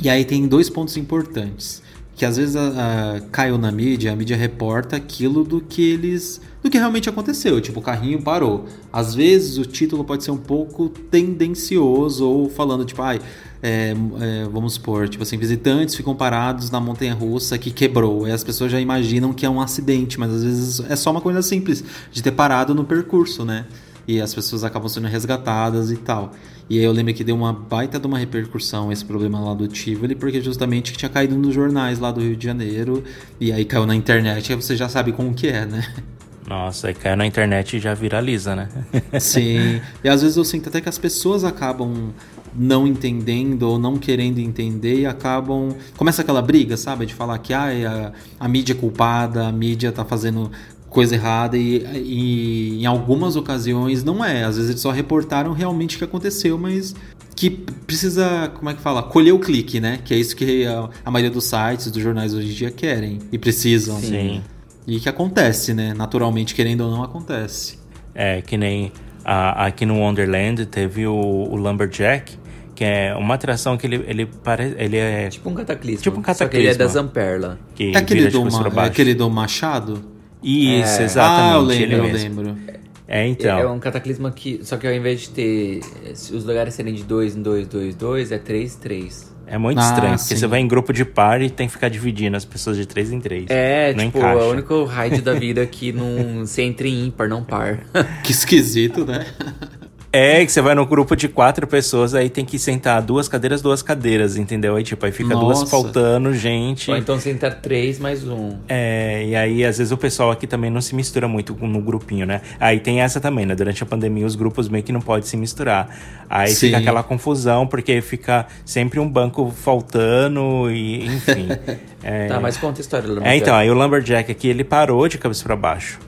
E aí tem dois pontos importantes que às vezes a, a, caiu na mídia, a mídia reporta aquilo do que eles. do que realmente aconteceu. Tipo, o carrinho parou. Às vezes o título pode ser um pouco tendencioso, ou falando, tipo, ai, é, é, vamos supor, tipo assim, visitantes ficam parados na montanha russa que quebrou. E as pessoas já imaginam que é um acidente, mas às vezes é só uma coisa simples de ter parado no percurso, né? E as pessoas acabam sendo resgatadas e tal. E aí eu lembro que deu uma baita de uma repercussão esse problema lá do Tivoli, porque justamente tinha caído nos jornais lá do Rio de Janeiro, e aí caiu na internet, aí você já sabe como que é, né? Nossa, aí caiu na internet e já viraliza, né? Sim. E às vezes eu sinto até que as pessoas acabam não entendendo ou não querendo entender e acabam. Começa aquela briga, sabe? De falar que ah, a, a mídia é culpada, a mídia tá fazendo coisa errada e, e, em algumas ocasiões não é. Às vezes eles só reportaram realmente o que aconteceu, mas que precisa, como é que fala? Colher o clique, né? Que é isso que a, a maioria dos sites, dos jornais hoje em dia querem e precisam. Sim. E que acontece, né? Naturalmente, querendo ou não, acontece. É, que nem a, aqui no Wonderland teve o, o Lumberjack, que é uma atração que ele, ele parece. Ele é. Tipo um cataclismo. Tipo um cataclismo. Só que ele é da Zamperla. Que é aquele, do, ma, é aquele do Machado? Isso, é. exatamente. Ah, eu lembro, eu lembro. É, então. É um cataclisma que. Só que ao invés de ter. Os lugares serem de 2 em 2, 2, 2, é 3, 3. É muito ah, estranho, sim. porque você vai em grupo de par e tem que ficar dividindo as pessoas de 3 em 3. É, não tipo, encaixa. é o único raid da vida que não se entra em ímpar, não par. que esquisito, né? É, que você vai no grupo de quatro pessoas, aí tem que sentar duas cadeiras, duas cadeiras, entendeu? Aí, tipo, aí fica Nossa. duas faltando, gente. Ou então sentar três mais um. É, e aí, às vezes, o pessoal aqui também não se mistura muito no grupinho, né? Aí tem essa também, né? Durante a pandemia, os grupos meio que não podem se misturar. Aí Sim. fica aquela confusão, porque fica sempre um banco faltando e, enfim. é... Tá, mas conta a história do É, então, aí o Lumberjack aqui, ele parou de cabeça para baixo.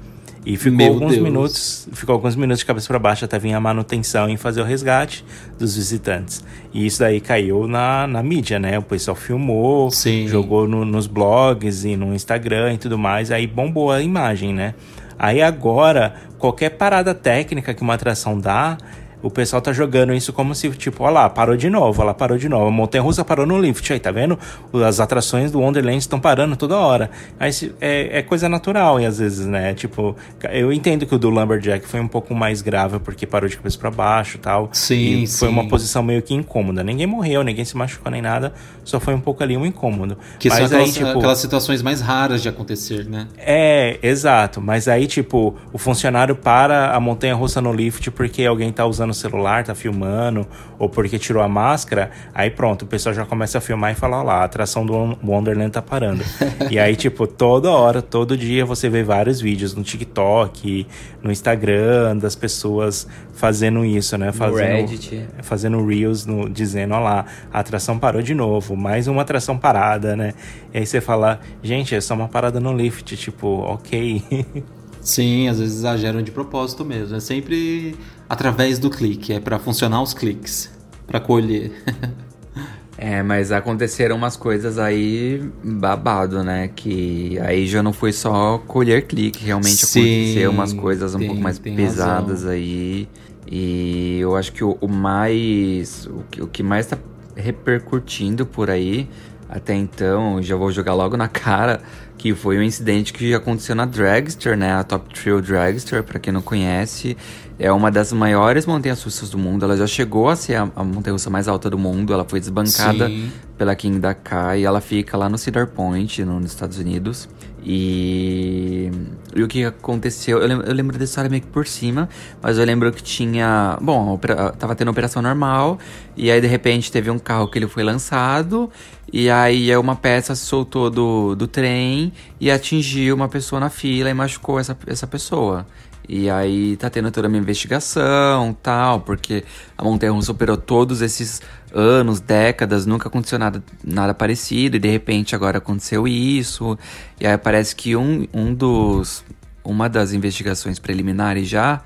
E ficou Meu alguns Deus. minutos, ficou alguns minutos de cabeça para baixo até vir a manutenção em fazer o resgate dos visitantes. E isso daí caiu na, na mídia, né? O pessoal filmou, Sim. jogou no, nos blogs e no Instagram e tudo mais, aí bombou a imagem, né? Aí agora, qualquer parada técnica que uma atração dá, o pessoal tá jogando isso como se, tipo, olha lá, parou de novo, ela parou de novo. A Montanha Russa parou no lift, aí, tá vendo? As atrações do Wonderland estão parando toda hora. Aí é, é, coisa natural, e às vezes, né? Tipo, eu entendo que o do Lumberjack foi um pouco mais grave, porque parou de cabeça para baixo e tal. Sim, e sim. Foi uma posição meio que incômoda. Ninguém morreu, ninguém se machucou nem nada, só foi um pouco ali um incômodo. Que Mas são aquelas, aí, tipo, aquelas situações mais raras de acontecer, né? É, exato. Mas aí, tipo, o funcionário para a montanha russa no lift porque alguém tá usando o celular, tá filmando, ou porque tirou a máscara, aí pronto, o pessoal já começa a filmar e falar, ó lá, a atração do Wonderland tá parando. e aí, tipo, toda hora, todo dia você vê vários vídeos no TikTok, no Instagram, das pessoas fazendo isso, né? Fazendo. Fazendo reels no, dizendo, ó lá, a atração parou de novo, mais uma atração parada, né? E aí você fala, gente, é só uma parada no lift, tipo, ok. Sim, às vezes exageram de propósito mesmo. É sempre através do clique, é para funcionar os cliques, para colher. É, mas aconteceram umas coisas aí babado, né? Que aí já não foi só colher clique, realmente Sim, aconteceu umas coisas um tem- pouco mais pesadas razão. aí. E eu acho que o, o mais. O que, o que mais tá repercutindo por aí até então, já vou jogar logo na cara, que foi um incidente que aconteceu na Dragster, né? A Top Thrill Dragster, pra quem não conhece, é uma das maiores montanhas russas do mundo. Ela já chegou a ser a, a montanha russa mais alta do mundo. Ela foi desbancada Sim. pela King da Kai. Ela fica lá no Cedar Point, no- nos Estados Unidos. E, e o que aconteceu? Eu lembro, eu lembro da história meio que por cima, mas eu lembro que tinha. Bom, opera- tava tendo operação normal, e aí de repente teve um carro que ele foi lançado, e aí uma peça se soltou do, do trem e atingiu uma pessoa na fila e machucou essa, essa pessoa. E aí tá tendo toda uma investigação tal, porque a Montanha Russa operou todos esses anos, décadas, nunca aconteceu nada, nada parecido, e de repente agora aconteceu isso. E aí parece que um, um dos. Uma das investigações preliminares já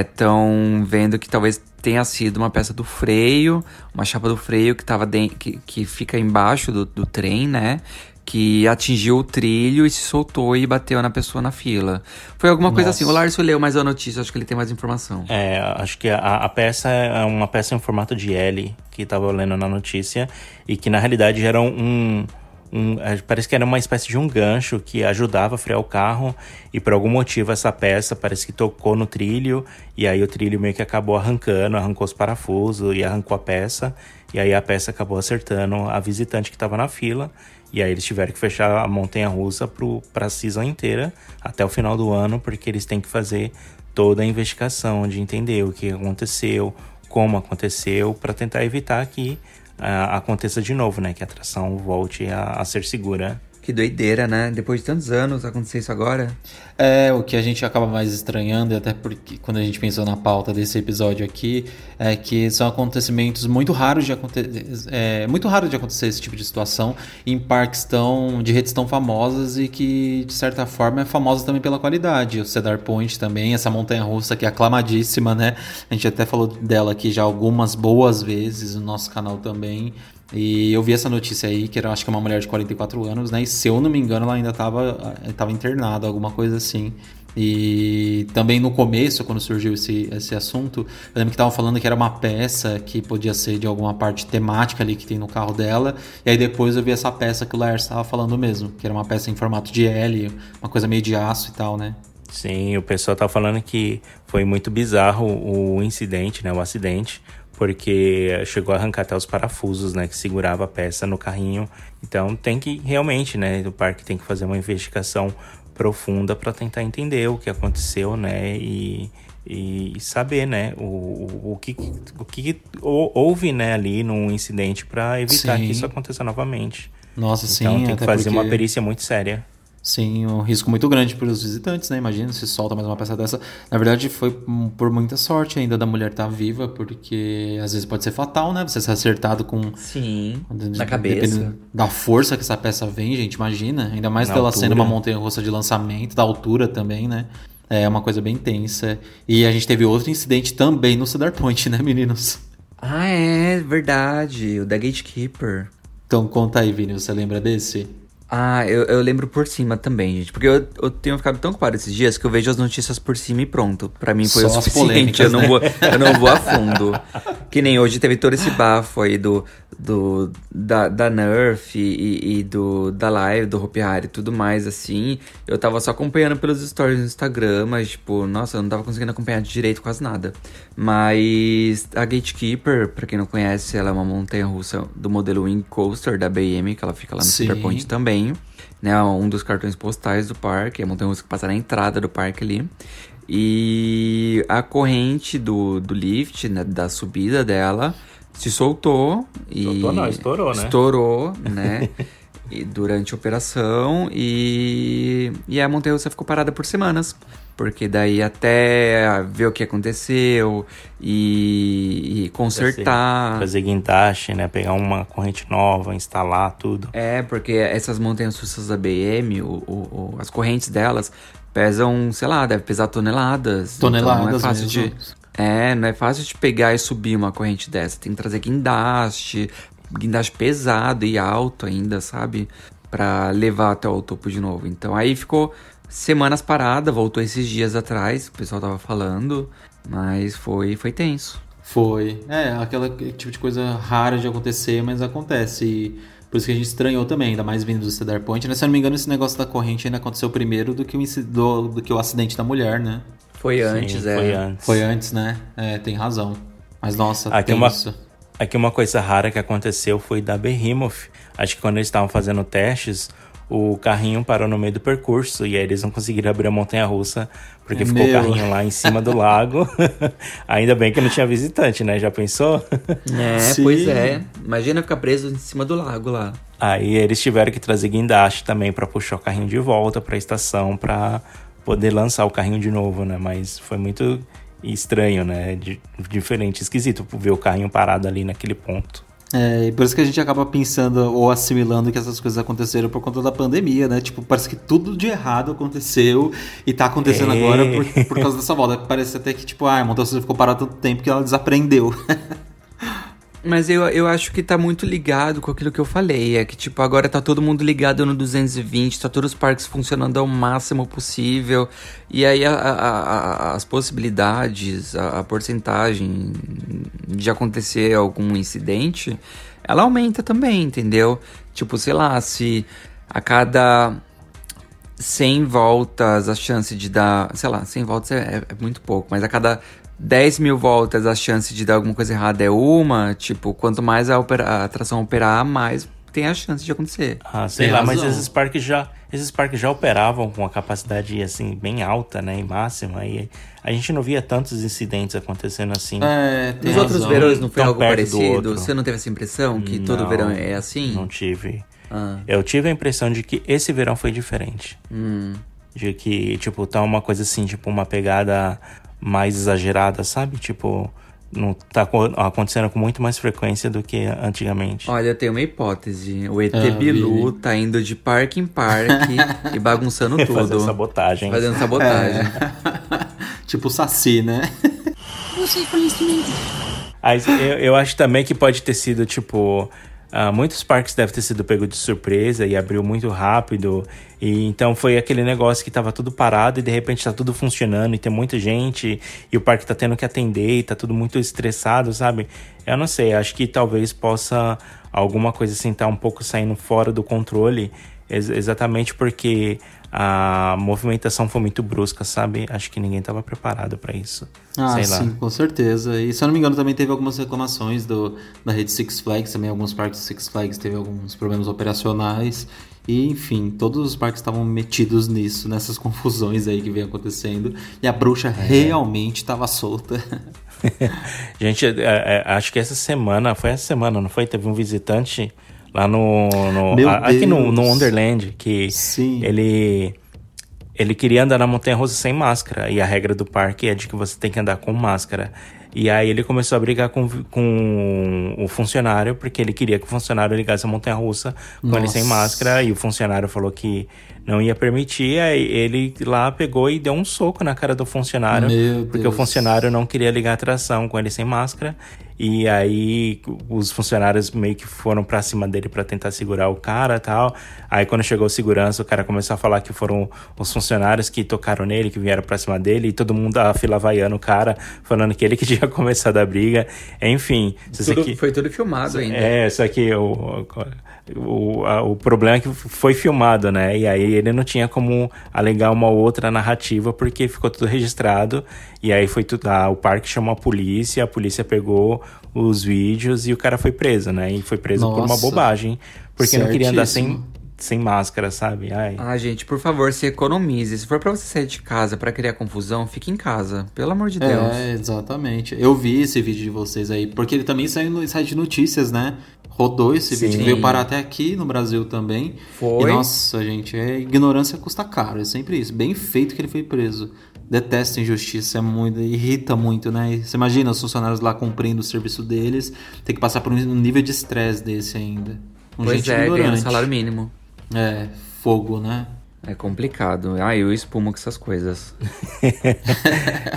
estão vendo que talvez tenha sido uma peça do freio, uma chapa do freio que, tava den- que, que fica embaixo do, do trem, né? Que atingiu o trilho e se soltou e bateu na pessoa na fila. Foi alguma coisa Nossa. assim. O Larso leu mais a notícia, acho que ele tem mais informação. É, acho que a, a peça é uma peça em formato de L que tava lendo na notícia e que na realidade era um, um- é, parece que era uma espécie de um gancho que ajudava a frear o carro e por algum motivo essa peça parece que tocou no trilho e aí o trilho meio que acabou arrancando, arrancou os parafusos e arrancou a peça e aí a peça acabou acertando a visitante que estava na fila e aí eles tiveram que fechar a montanha russa para a season inteira até o final do ano porque eles têm que fazer toda a investigação de entender o que aconteceu, como aconteceu, para tentar evitar que ah, aconteça de novo, né? Que a atração volte a, a ser segura. Que doideira, né? Depois de tantos anos acontecer isso agora. É, o que a gente acaba mais estranhando, e até porque quando a gente pensou na pauta desse episódio aqui, é que são acontecimentos muito raros de acontecer. É muito raro de acontecer esse tipo de situação em parques tão, de redes tão famosas e que, de certa forma, é famosa também pela qualidade. O Cedar Point também, essa montanha russa que é aclamadíssima, né? A gente até falou dela aqui já algumas boas vezes no nosso canal também. E eu vi essa notícia aí, que era, acho que é uma mulher de 44 anos, né? E se eu não me engano, ela ainda estava tava internada, alguma coisa assim. E também no começo, quando surgiu esse, esse assunto, eu lembro que estavam falando que era uma peça que podia ser de alguma parte temática ali que tem no carro dela. E aí depois eu vi essa peça que o Lars estava falando mesmo, que era uma peça em formato de L, uma coisa meio de aço e tal, né? Sim, o pessoal tá falando que foi muito bizarro o incidente, né? O acidente, porque chegou a arrancar até os parafusos, né? Que segurava a peça no carrinho. Então tem que realmente, né? O parque tem que fazer uma investigação profunda para tentar entender o que aconteceu, né? E, e saber, né? O, o, o que, o que hou- houve, né? Ali no incidente para evitar Sim. que isso aconteça novamente. Nossa, sim. Então tem que fazer uma porque- perícia muito séria. Sim, um risco muito grande para os visitantes, né? Imagina se solta mais uma peça dessa. Na verdade, foi por muita sorte ainda da mulher estar viva, porque às vezes pode ser fatal, né? Você ser acertado com. Sim. de- Na cabeça. Da força que essa peça vem, gente, imagina. Ainda mais Na dela altura. sendo uma montanha russa de lançamento, da altura também, né? É uma coisa bem tensa. E a gente teve outro incidente também no Cedar Point, né, meninos? Ah, é verdade. O da Gatekeeper. Então conta aí, Vini, você lembra desse? Ah, eu, eu lembro por cima também, gente. Porque eu, eu tenho ficado tão ocupado esses dias que eu vejo as notícias por cima e pronto. Pra mim foi Só o suficiente. Eu não, né? vou, eu não vou a fundo. que nem hoje teve todo esse bafo aí do, do, da, da Nerf e, e do, da live, do Hopi Hari e tudo mais, assim. Eu tava só acompanhando pelos stories no Instagram, mas, tipo, nossa, eu não tava conseguindo acompanhar direito quase nada. Mas a Gatekeeper, pra quem não conhece, ela é uma montanha russa do modelo Wing Coaster da BM, que ela fica lá no Sim. Cedar Point também. Né, um dos cartões postais do parque, é a montanha russa que passa na entrada do parque ali. E a corrente do, do lift, né, da subida dela, se soltou. e Soltou não, estourou, né? Estourou, né? e durante a operação. E, e a montanha russa ficou parada por semanas. Porque daí até ver o que aconteceu e, e consertar. Fazer guindaste, né? Pegar uma corrente nova, instalar tudo. É, porque essas montanhas russas da BM, o, o- o- as correntes delas pesam, sei lá, deve pesar toneladas. Toneladas então não é fácil mesmo. de. É, não é fácil de pegar e subir uma corrente dessa. Tem que trazer guindaste, guindaste pesado e alto ainda, sabe? Pra levar até o topo de novo. Então aí ficou semanas parada, voltou esses dias atrás, o pessoal tava falando, mas foi, foi tenso. Foi. É, aquela tipo de coisa rara de acontecer, mas acontece. E por isso que a gente estranhou também, ainda mais vindo do Cedar Point. Né? Se eu não me engano, esse negócio da corrente ainda aconteceu primeiro do que o, do, do que o acidente da mulher, né? Foi antes, Sim, é. Foi antes. Foi antes, né? É, tem razão. Mas nossa, Aqui tem uma, isso. aqui uma coisa rara que aconteceu foi da Behemoth. Acho que quando eles estavam fazendo testes, o carrinho parou no meio do percurso e aí eles não conseguiram abrir a montanha russa porque ficou o Meu. carrinho lá em cima do lago. Ainda bem que não tinha visitante, né? Já pensou? É, Sim. pois é. Imagina ficar preso em cima do lago lá. Aí eles tiveram que trazer guindaste também pra puxar o carrinho de volta pra estação pra poder lançar o carrinho de novo, né? Mas foi muito estranho, né? De- diferente, esquisito ver o carrinho parado ali naquele ponto. É, e por isso que a gente acaba pensando ou assimilando que essas coisas aconteceram por conta da pandemia, né? Tipo, parece que tudo de errado aconteceu e tá acontecendo É. agora por, por causa dessa volta. Parece até que, tipo, ah, a montanha ficou parada tanto tempo que ela desaprendeu. Mas eu, eu acho que tá muito ligado com aquilo que eu falei. É que, tipo, agora tá todo mundo ligado no 220, tá todos os parques funcionando ao máximo possível. E aí a- a- a- as possibilidades, a, porcentagem de acontecer algum incidente, ela aumenta também, entendeu? Tipo, sei lá, se a cada 100 voltas a chance de dar. Sei lá, 100 voltas é, é muito pouco, mas a cada 10 mil voltas a chance de dar alguma coisa errada é uma. Tipo, quanto mais a, opera- a atração operar, mais tem a chance de acontecer. Ah, sei Tem lá, mas razão. esses parques já esses parques já operavam com uma capacidade assim bem alta, né, e máxima, e a gente não via tantos incidentes acontecendo assim. É, tem Nos outros verões não foi Tão algo parecido? Você não teve essa impressão que todo Não, verão é assim? Não tive. Ah. Eu tive a impressão de que esse verão foi diferente. Hum. De que, tipo, tá uma coisa assim, tipo, uma pegada mais exagerada, sabe? Tipo, não tá co- acontecendo com muito mais frequência do que antigamente. Olha, eu tenho uma hipótese. O ET Ah, Bilu Vini. tá indo de parque em parque e bagunçando tudo. Fazendo sabotagem. Fazendo sabotagem. tipo o Saci, né? Aí, eu, eu acho também que pode ter sido, tipo. Ah, muitos parques devem ter sido pego de surpresa e abriu muito rápido. E então foi aquele negócio que tava tudo parado e de repente tá tudo funcionando e tem muita gente e o parque tá tendo que atender e tá tudo muito estressado, sabe? Eu não sei, acho que talvez possa alguma coisa assim tá um pouco saindo fora do controle, ex- exatamente porque a movimentação foi muito brusca, sabe? Acho que ninguém tava preparado para isso. Ah, sei sim, lá. com certeza. E se eu não me engano, também teve algumas reclamações do, da rede Six Flags, também alguns parques Six Flags teve alguns problemas operacionais. E, enfim, todos os parques estavam metidos nisso, nessas confusões aí que vem acontecendo. E a bruxa É. realmente estava solta. Gente, é, é, acho que essa semana, foi essa semana, não foi? Teve um visitante lá no. no- a- aqui no, no Wonderland que Sim. ele. Ele queria andar na montanha russa sem máscara. E a regra do parque é de que você tem que andar com máscara. E aí ele começou a brigar com, com o funcionário, porque ele queria que o funcionário ligasse a montanha russa com ele sem Nossa. máscara. E o funcionário falou que não ia permitir. Aí ele lá pegou e deu um soco na cara do funcionário. Meu porque Deus. o funcionário não queria ligar a atração com ele sem máscara. E aí os funcionários meio que foram pra cima dele para tentar segurar o cara tal. Aí quando chegou o segurança, o cara começou a falar que foram os funcionários que tocaram nele, que vieram pra cima dele, e todo mundo, a fila vaiando o cara, falando que ele que tinha começado a briga. Enfim. Tudo, aqui, foi tudo filmado ainda. É, só que o, o, a, o problema é que foi filmado, né? E aí ele não tinha como alegar uma outra narrativa, porque ficou tudo registrado. E aí foi tudo. Ah, o parque chamou a polícia, a polícia pegou os vídeos e o cara foi preso, né? E foi preso Nossa. por uma bobagem. Porque não queria andar sem, Certíssimo. sem máscara, sabe? Ai. Ah, gente, por favor, se economize. Se for pra você sair de casa pra criar confusão, fique em casa. Pelo amor de Deus. É, exatamente. Eu vi esse vídeo de vocês aí, porque ele também saiu no site de notícias, né? Rodou esse Sim. vídeo, veio parar até aqui no Brasil também. Foi. E nossa, gente, é ignorância custa caro, é sempre isso. Bem feito que ele foi preso. Detesto injustiça, é muito, irrita muito, né? Você imagina os funcionários lá cumprindo o serviço deles, ter que passar por um nível de estresse desse ainda. Um pois gente é, ganhando ignorante. salário mínimo. É, fogo, né? É complicado. Ah, eu espumo com essas coisas.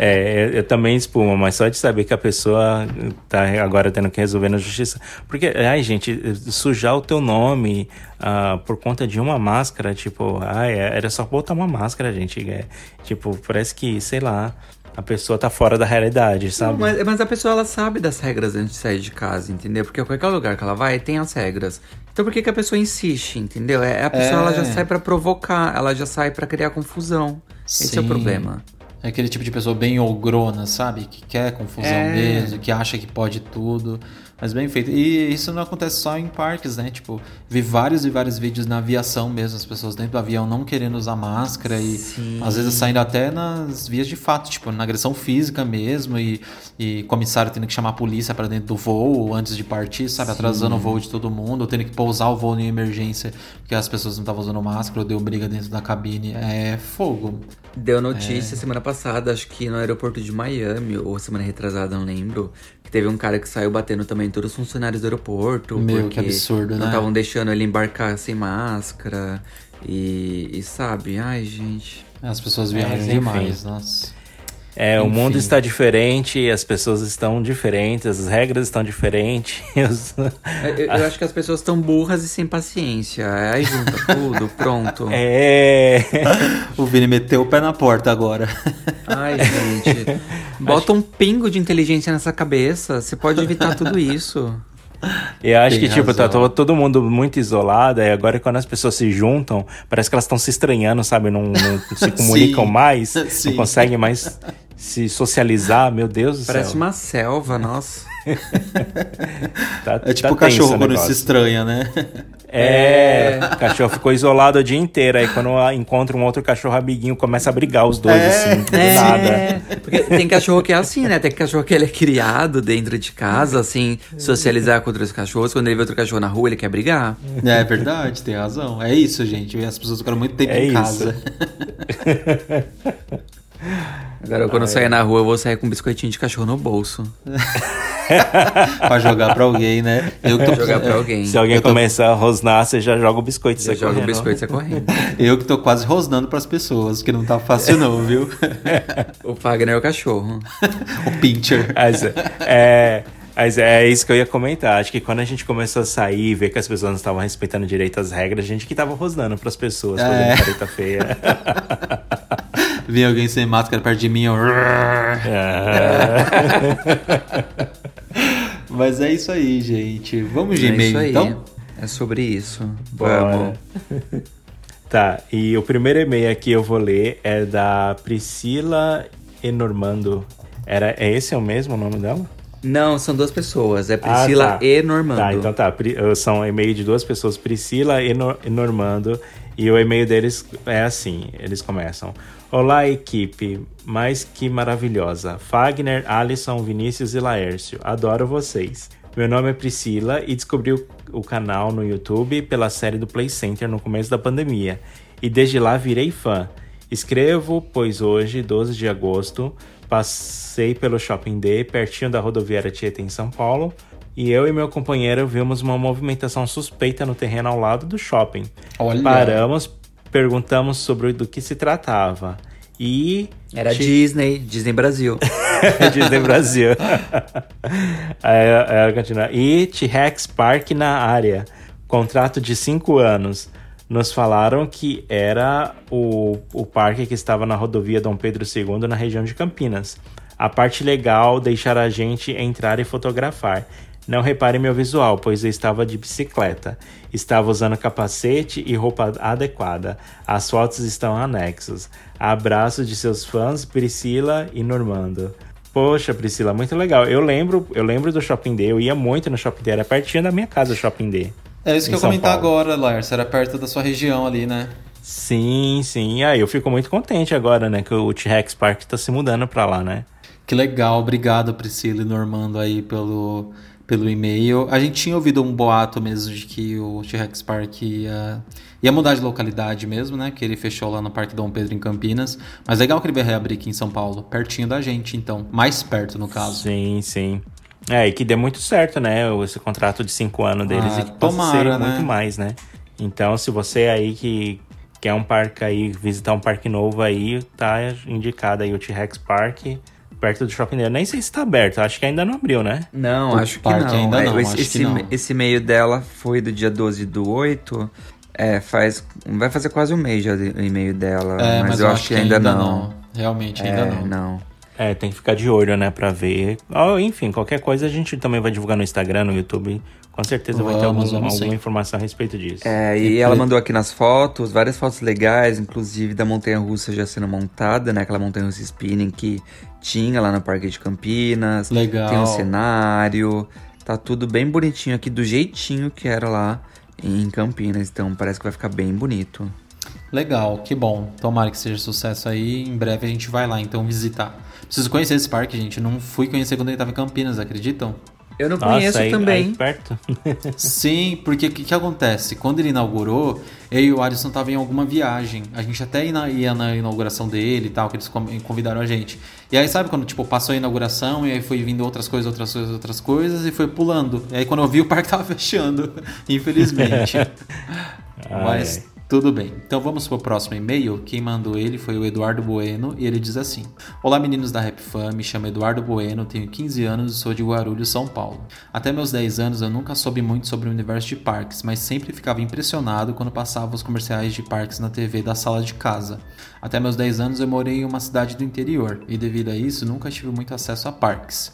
É, eu, também espumo, mas só de saber que a pessoa tá agora tendo que resolver na justiça. Porque, ai, gente, sujar o teu nome ah, por conta de uma máscara, tipo, ai, era só botar uma máscara, gente. É, tipo, parece que, sei lá, a pessoa tá fora da realidade, sabe? Não, mas, mas a pessoa ela sabe das regras antes de sair de casa, entendeu? Porque qualquer lugar que ela vai tem as regras. Então por que, que a pessoa insiste, entendeu? É, a pessoa É. ela já sai pra provocar, ela já sai pra criar confusão. Esse é o Sim. problema. É aquele tipo de pessoa bem ogrona, sabe? Que quer confusão É. mesmo, que acha que pode tudo. Mas bem feito. E isso não acontece só em parques, né? Tipo, vi vários e vários vídeos na aviação mesmo, as pessoas dentro do avião não querendo usar máscara e Sim. às vezes saindo até nas vias de fato, tipo, na agressão física mesmo e, e comissário tendo que chamar a polícia para dentro do voo antes de partir, sabe? Atrasando o voo de todo mundo, ou tendo que pousar o voo em emergência porque as pessoas não estavam usando máscara ou deu briga dentro da cabine. É fogo. Deu notícia semana passada, acho que no aeroporto de Miami, ou semana retrasada, não lembro, que teve um cara que saiu batendo também em todos os funcionários do aeroporto. Meu, porque que absurdo, Não né? estavam deixando ele embarcar sem máscara. E, e sabe, ai gente. As pessoas viajam enfim. demais, nossa. É, o Enfim. mundo está diferente, as pessoas estão diferentes, as regras estão diferentes. os- Eu, eu acho que as pessoas estão burras e sem paciência. Aí junta tudo, pronto. É. O Vini meteu o pé na porta agora. Ai, gente. Bota um pingo de inteligência nessa cabeça. Você pode evitar tudo isso. Eu acho Tem que, tipo, tá razão. to- todo mundo muito isolado, e agora quando as pessoas se juntam, parece que elas estão se estranhando, sabe? Não, não se comunicam mais, Sim. não conseguem mais se socializar. Meu Deus do Parece céu. uma selva, nossa. Tá- É tipo tá o cachorro quando se estranha, né? É, o cachorro ficou isolado o dia inteiro. Aí quando encontra um outro cachorro amiguinho, começa a brigar os dois, É. assim, do nada. Porque tem cachorro que é assim, né? Tem cachorro que ele é criado dentro de casa, assim, socializar com outros cachorros. Quando ele vê outro cachorro na rua, ele quer brigar. É verdade, tem razão. É isso, gente. As pessoas ficaram muito tempo É em isso. casa. Agora, quando eu sair na rua, eu vou sair com um biscoitinho de cachorro no bolso. pra jogar pra alguém, né? Eu que tô, Jogar pra alguém. Se alguém Eu tô- começar a rosnar, você já joga o biscoito. Você joga o biscoito e correndo. eu que tô quase rosnando pras pessoas, que não tá fácil não, viu? O Fagner é o cachorro. o pincher. Mas, é, mas é isso que eu ia comentar. Acho que quando a gente começou a sair e ver que as pessoas não estavam respeitando direito as regras, a gente que tava rosnando pras pessoas, fazendo É. careta feia. Vem alguém sem máscara perto de mim, eu... Mas é isso aí, gente. Vamos de é e-mail, isso aí. então? É sobre isso. Vamos. Tá, e o primeiro e-mail aqui eu vou ler é da Priscila Enormando. Era, é esse é o mesmo nome dela? Não, são duas pessoas. É Priscila Ah, tá. e Normando. Tá, então tá. São e-mail de duas pessoas, Priscila e Normando. E o e-mail deles é assim: eles começam. Olá, equipe, mais que maravilhosa. Fagner, Alisson, Vinícius e Laércio. Adoro vocês. Meu nome é Priscila e descobri o, canal no YouTube pela série do Play Center no começo da pandemia. E desde lá virei fã. Escrevo, pois hoje, 12 de agosto, passei pelo Shopping D, pertinho da rodoviária Tietê em São Paulo, e eu e meu companheiro vimos uma movimentação suspeita no terreno ao lado do shopping. Olha. Paramos, perguntamos sobre do que se tratava. E. Era Disney, Disney Brasil. Disney Brasil. aí ela continua. E T-Rex Park na área. Contrato de 5 anos. Nos falaram que era o, o parque que estava na rodovia Dom Pedro II, na região de Campinas. A parte legal deixar a gente entrar e fotografar. Não repare meu visual, pois eu estava de bicicleta. Estava usando capacete e roupa adequada. As fotos estão anexos. Abraços de seus fãs, Priscila e Normando. Poxa, Priscila, muito legal. Eu lembro, eu lembro do Shopping D, eu ia muito no Shopping D, era pertinho da minha casa o Shopping D. É isso que eu ia comentar agora, Lars. Era perto da sua região ali, né? Sim, sim. Aí eu fico muito contente agora, né? Que o T-Rex Park tá se mudando pra lá, né? Que legal. Obrigado, Priscila e Normando, aí pelo, pelo e-mail. A gente tinha ouvido um boato mesmo de que o T-Rex Park ia, ia mudar de localidade mesmo, né? Que ele fechou lá no Parque Dom Pedro em Campinas. Mas legal que ele vai reabrir aqui em São Paulo, pertinho da gente, então. Mais perto, no caso. Sim, sim. É, e que dê muito certo, né? Esse contrato de cinco anos deles Ah, e que possa tomara, ser né? muito mais, né? Então, se você aí que quer um parque aí, visitar um parque novo aí, tá indicado aí o T-Rex Park, perto do Shopping Day. Nem sei se tá aberto, acho que ainda não abriu, né? Não, acho que não. ainda É, não, esse, acho que esse, não. esse e-mail dela foi do dia 12 do 8. É, faz. Vai fazer quase um mês já o e-mail dela. É, mas, eu acho que ainda, não. Realmente, É, ainda não. não. É, tem que ficar de olho, né, pra ver. Ó, enfim, qualquer coisa a gente também vai divulgar no Instagram, no YouTube. Com certeza vai ter Vamos, algum- vamos alguma sim. informação a respeito disso. É, e ela mandou aqui nas fotos, várias fotos legais, inclusive da montanha russa já sendo montada, né? Aquela montanha russa spinning que tinha lá no Parque de Campinas. Legal. Tem um cenário. Tá tudo bem bonitinho aqui, do jeitinho que era lá em Campinas. Então parece que vai ficar bem bonito. Legal, que bom. Tomara que seja sucesso aí. Em breve a gente vai lá então visitar. Preciso conhecer esse parque, gente. Não fui conhecer quando ele tava em Campinas, acreditam? Eu não Nossa, conheço aí, também. aí perto. Sim, porque o que, que acontece? Quando ele inaugurou, eu e o Alisson tava em alguma viagem. A gente até ia na, ia na inauguração dele e tal, que eles convidaram a gente. E aí, sabe quando, tipo, passou a inauguração e aí foi vindo outras coisas, outras coisas, outras coisas e foi pulando. E aí, quando eu vi, o parque tava fechando, infelizmente. Mas. Tudo bem. Então vamos pro próximo e-mail. Quem mandou ele foi o Eduardo Bueno e ele diz assim: Olá meninos da Rap Fan, me chamo Eduardo Bueno, tenho 15 anos e sou de Guarulhos, São Paulo. Até meus 10 anos eu nunca soube muito sobre o universo de parques, mas sempre ficava impressionado quando passava os comerciais de parques na TV da sala de casa. Até meus 10 anos eu morei em uma cidade do interior e devido a isso nunca tive muito acesso a parques.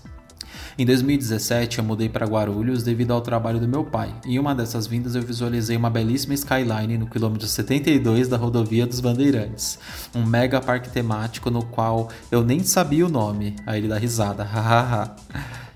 Em 2017, eu mudei para Guarulhos devido ao trabalho do meu pai. Em uma dessas vindas, eu visualizei uma belíssima skyline no quilômetro 72 da rodovia dos Bandeirantes. Um mega parque temático no qual eu nem sabia o nome. Aí ele dá risada, hahaha.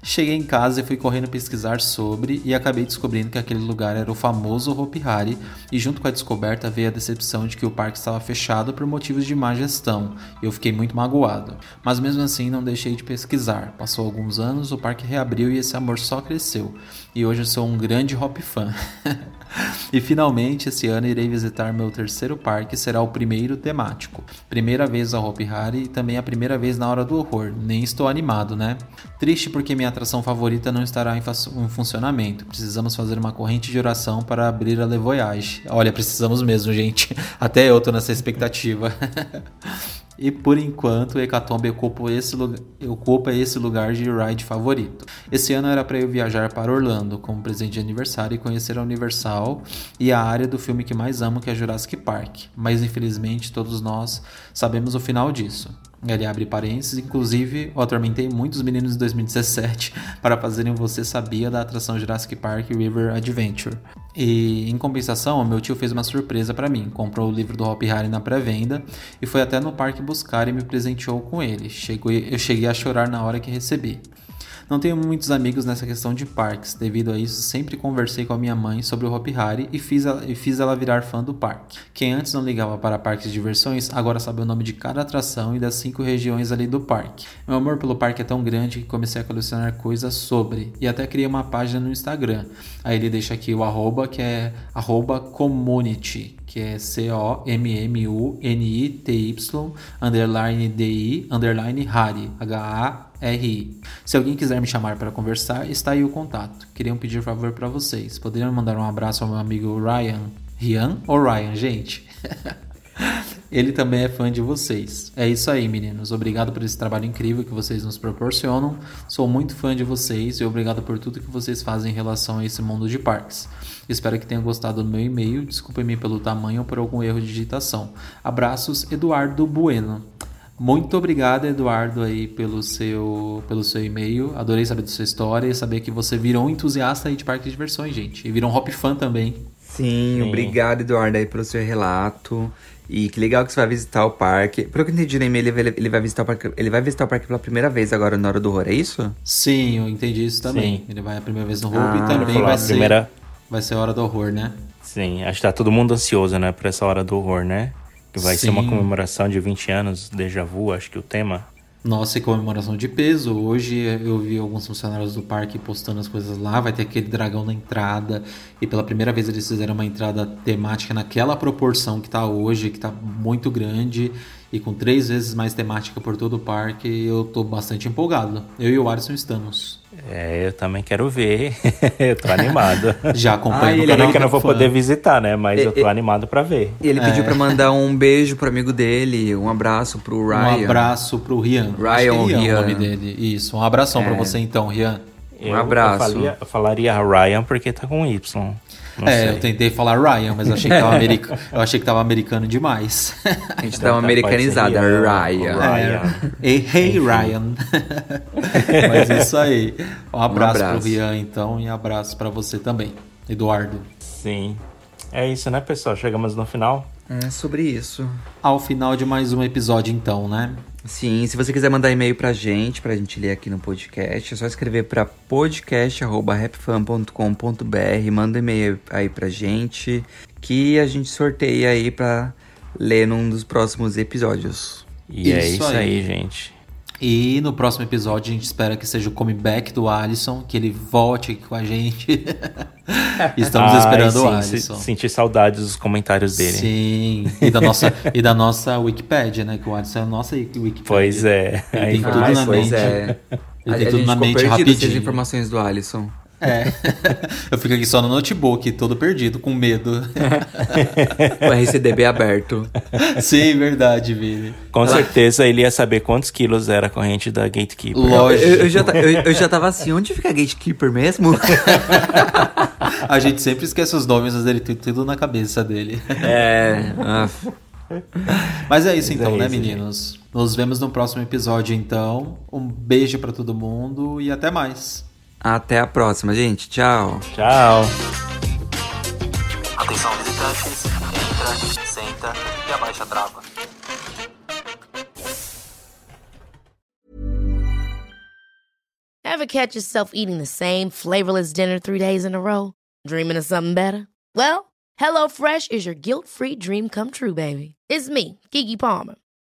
Cheguei em casa e fui correndo pesquisar sobre e acabei descobrindo que aquele lugar era o famoso Hopi Hari e junto com a descoberta veio a decepção de que o parque estava fechado por motivos de má gestão eu fiquei muito magoado. Mas mesmo assim não deixei de pesquisar. Passou alguns anos, o parque reabriu e esse amor só cresceu. E hoje eu sou um grande Hop fã. E finalmente, esse ano irei visitar meu terceiro parque, será o primeiro temático. Primeira vez a Hopi Hari e também a primeira vez na Hora do Horror. Nem estou animado, né? Triste porque minha atração favorita não estará em, em funcionamento. Precisamos fazer uma corrente de oração para abrir a Le Voyage. Olha, precisamos mesmo, gente. Até eu tô nessa expectativa. E por enquanto, Hecatombe ocupa esse, lugar, ocupa esse lugar de ride favorito. Esse ano era para eu viajar para Orlando como presente de aniversário e conhecer a Universal e a área do filme que mais amo, que é Jurassic Park. Mas infelizmente todos nós sabemos o final disso. Ele abre parênteses, inclusive eu atormentei muitos meninos em 2017 para fazerem Você Sabia da atração Jurassic Park River Adventure. E em compensação, meu tio fez uma surpresa para mim. Comprou o livro do Hopi Hari na pré-venda e foi até no parque buscar e me presenteou com ele. Chegou, eu cheguei a chorar na hora que recebi. Não tenho muitos amigos nessa questão de parques, devido a isso sempre conversei com a minha mãe sobre o Hopi Hari e fiz, ela, e fiz ela virar fã do parque. Quem antes não ligava para parques de diversões, agora sabe o nome de cada atração e das cinco regiões ali do parque. Meu amor pelo parque é tão grande que comecei a colecionar coisas sobre, e até criei uma página no Instagram. Aí ele deixa aqui o arroba, que é arroba community, que é C-O-M-M-U-N-I-T-Y, underline D-I, underline Hari, H-A-R-I. Se alguém quiser me chamar para conversar, está aí o contato. Queria pedir favor para vocês. Poderiam mandar um abraço ao meu amigo Ryan? Rian ou Ryan, gente? ele também é fã de vocês. É isso aí, meninos. Obrigado por esse trabalho incrível que vocês nos proporcionam. Sou muito fã de vocês e obrigado por tudo que vocês fazem em relação a esse mundo de parques. Espero que tenham gostado do meu e-mail. Desculpem-me pelo tamanho ou por algum erro de digitação. Abraços, Eduardo Bueno. Muito obrigado, Eduardo, aí pelo seu, pelo seu e-mail. Adorei saber da sua história e saber que você virou um entusiasta aí de parque de diversões, gente. E virou um hop fã também. Sim, Sim. obrigado, Eduardo, aí pelo seu relato. E que legal que você vai visitar o parque. Pelo que eu entendi no e-mail, ele, ele vai visitar o parque. Ele vai visitar o parque pela primeira vez agora na hora do horror, é isso? Sim, eu entendi isso também. Sim. Ele vai a primeira vez no Hope Ah, e também vai a ser, primeira- vai ser hora do horror, né? Sim, acho que tá todo mundo ansioso, né, por essa hora do horror, né? Que vai ser uma Sim. comemoração de 20 anos, déjà vu, acho que o tema. Nossa, e comemoração de peso. Hoje eu vi alguns funcionários do parque postando as coisas lá. Vai ter aquele dragão na entrada. E pela primeira vez eles fizeram uma entrada temática naquela proporção que tá hoje, que tá muito grande. E com três vezes mais temática por todo o parque. Eu tô bastante empolgado. Eu e o Alisson estamos. É, eu também quero ver. eu tô animado. Já acompanhando Ah, o ele Pena canal que eu não vou fã. poder visitar, né? Mas É, eu tô é- animado pra ver. E ele pediu pra mandar um beijo pro amigo dele, um abraço pro Um Ryan. abraço pro Rian. Ryan Acho que é Rian, o nome dele. Isso, um abração pra É. você então, Rian. Eu, abraço. Eu, falia- eu falaria Ryan porque tá com Y. Não é, sei. eu tentei falar Ryan, mas eu achei que tava, americano, eu achei que tava americano demais. A gente Então tá, americanizada, ser Ryan. Ryan. Hey, hey Ryan. Mas isso aí. Um abraço, abraço. pro Rian, então, e abraço pra você também, Eduardo. Sim. É isso, né, pessoal? Chegamos no final. É sobre isso. Ao final de mais um episódio, então, né? Sim, se você quiser mandar e-mail pra gente, pra gente ler aqui no podcast, é só escrever pra podcast.rapfan.com.br, manda e-mail aí pra gente, que a gente sorteia aí pra ler num dos próximos episódios. E é Isso isso aí, aí. gente. E no próximo episódio a gente espera que seja o comeback do Alisson, que ele volte aqui com a gente. Estamos Ai, esperando o sim, Alisson. se- Sentir saudades dos comentários dele. Sim, e da nossa, e da nossa Wikipedia, né? Que o Alisson é a nossa Wikipedia. Pois é. Ele tem foi tudo na pois mente. é. Ele a, tem a tudo gente na mente sem as rapidinho. informações do Alisson. É. Eu fico aqui só no notebook, todo perdido, com medo. O RCDB aberto. Sim, verdade, Vini. Com certeza ele ia saber quantos quilos era a corrente da Gatekeeper. Lógico. Eu, eu já, eu, eu já tava assim, onde fica a Gatekeeper mesmo? A gente sempre esquece os nomes, mas ele tem tudo na cabeça dele. é. Mas é isso então, é né, isso, meninos? Nos vemos no próximo episódio, então. Um beijo pra todo mundo e até mais. Até a próxima, gente. Tchau. Tchau. Atenção visitantes, entra, senta e abaixa a trava. Ever catch yourself eating the same flavorless dinner three days in a row? Dreaming of something better? Well, HelloFresh is your guilt free dream come true, baby. It's me, Kiki Palmer.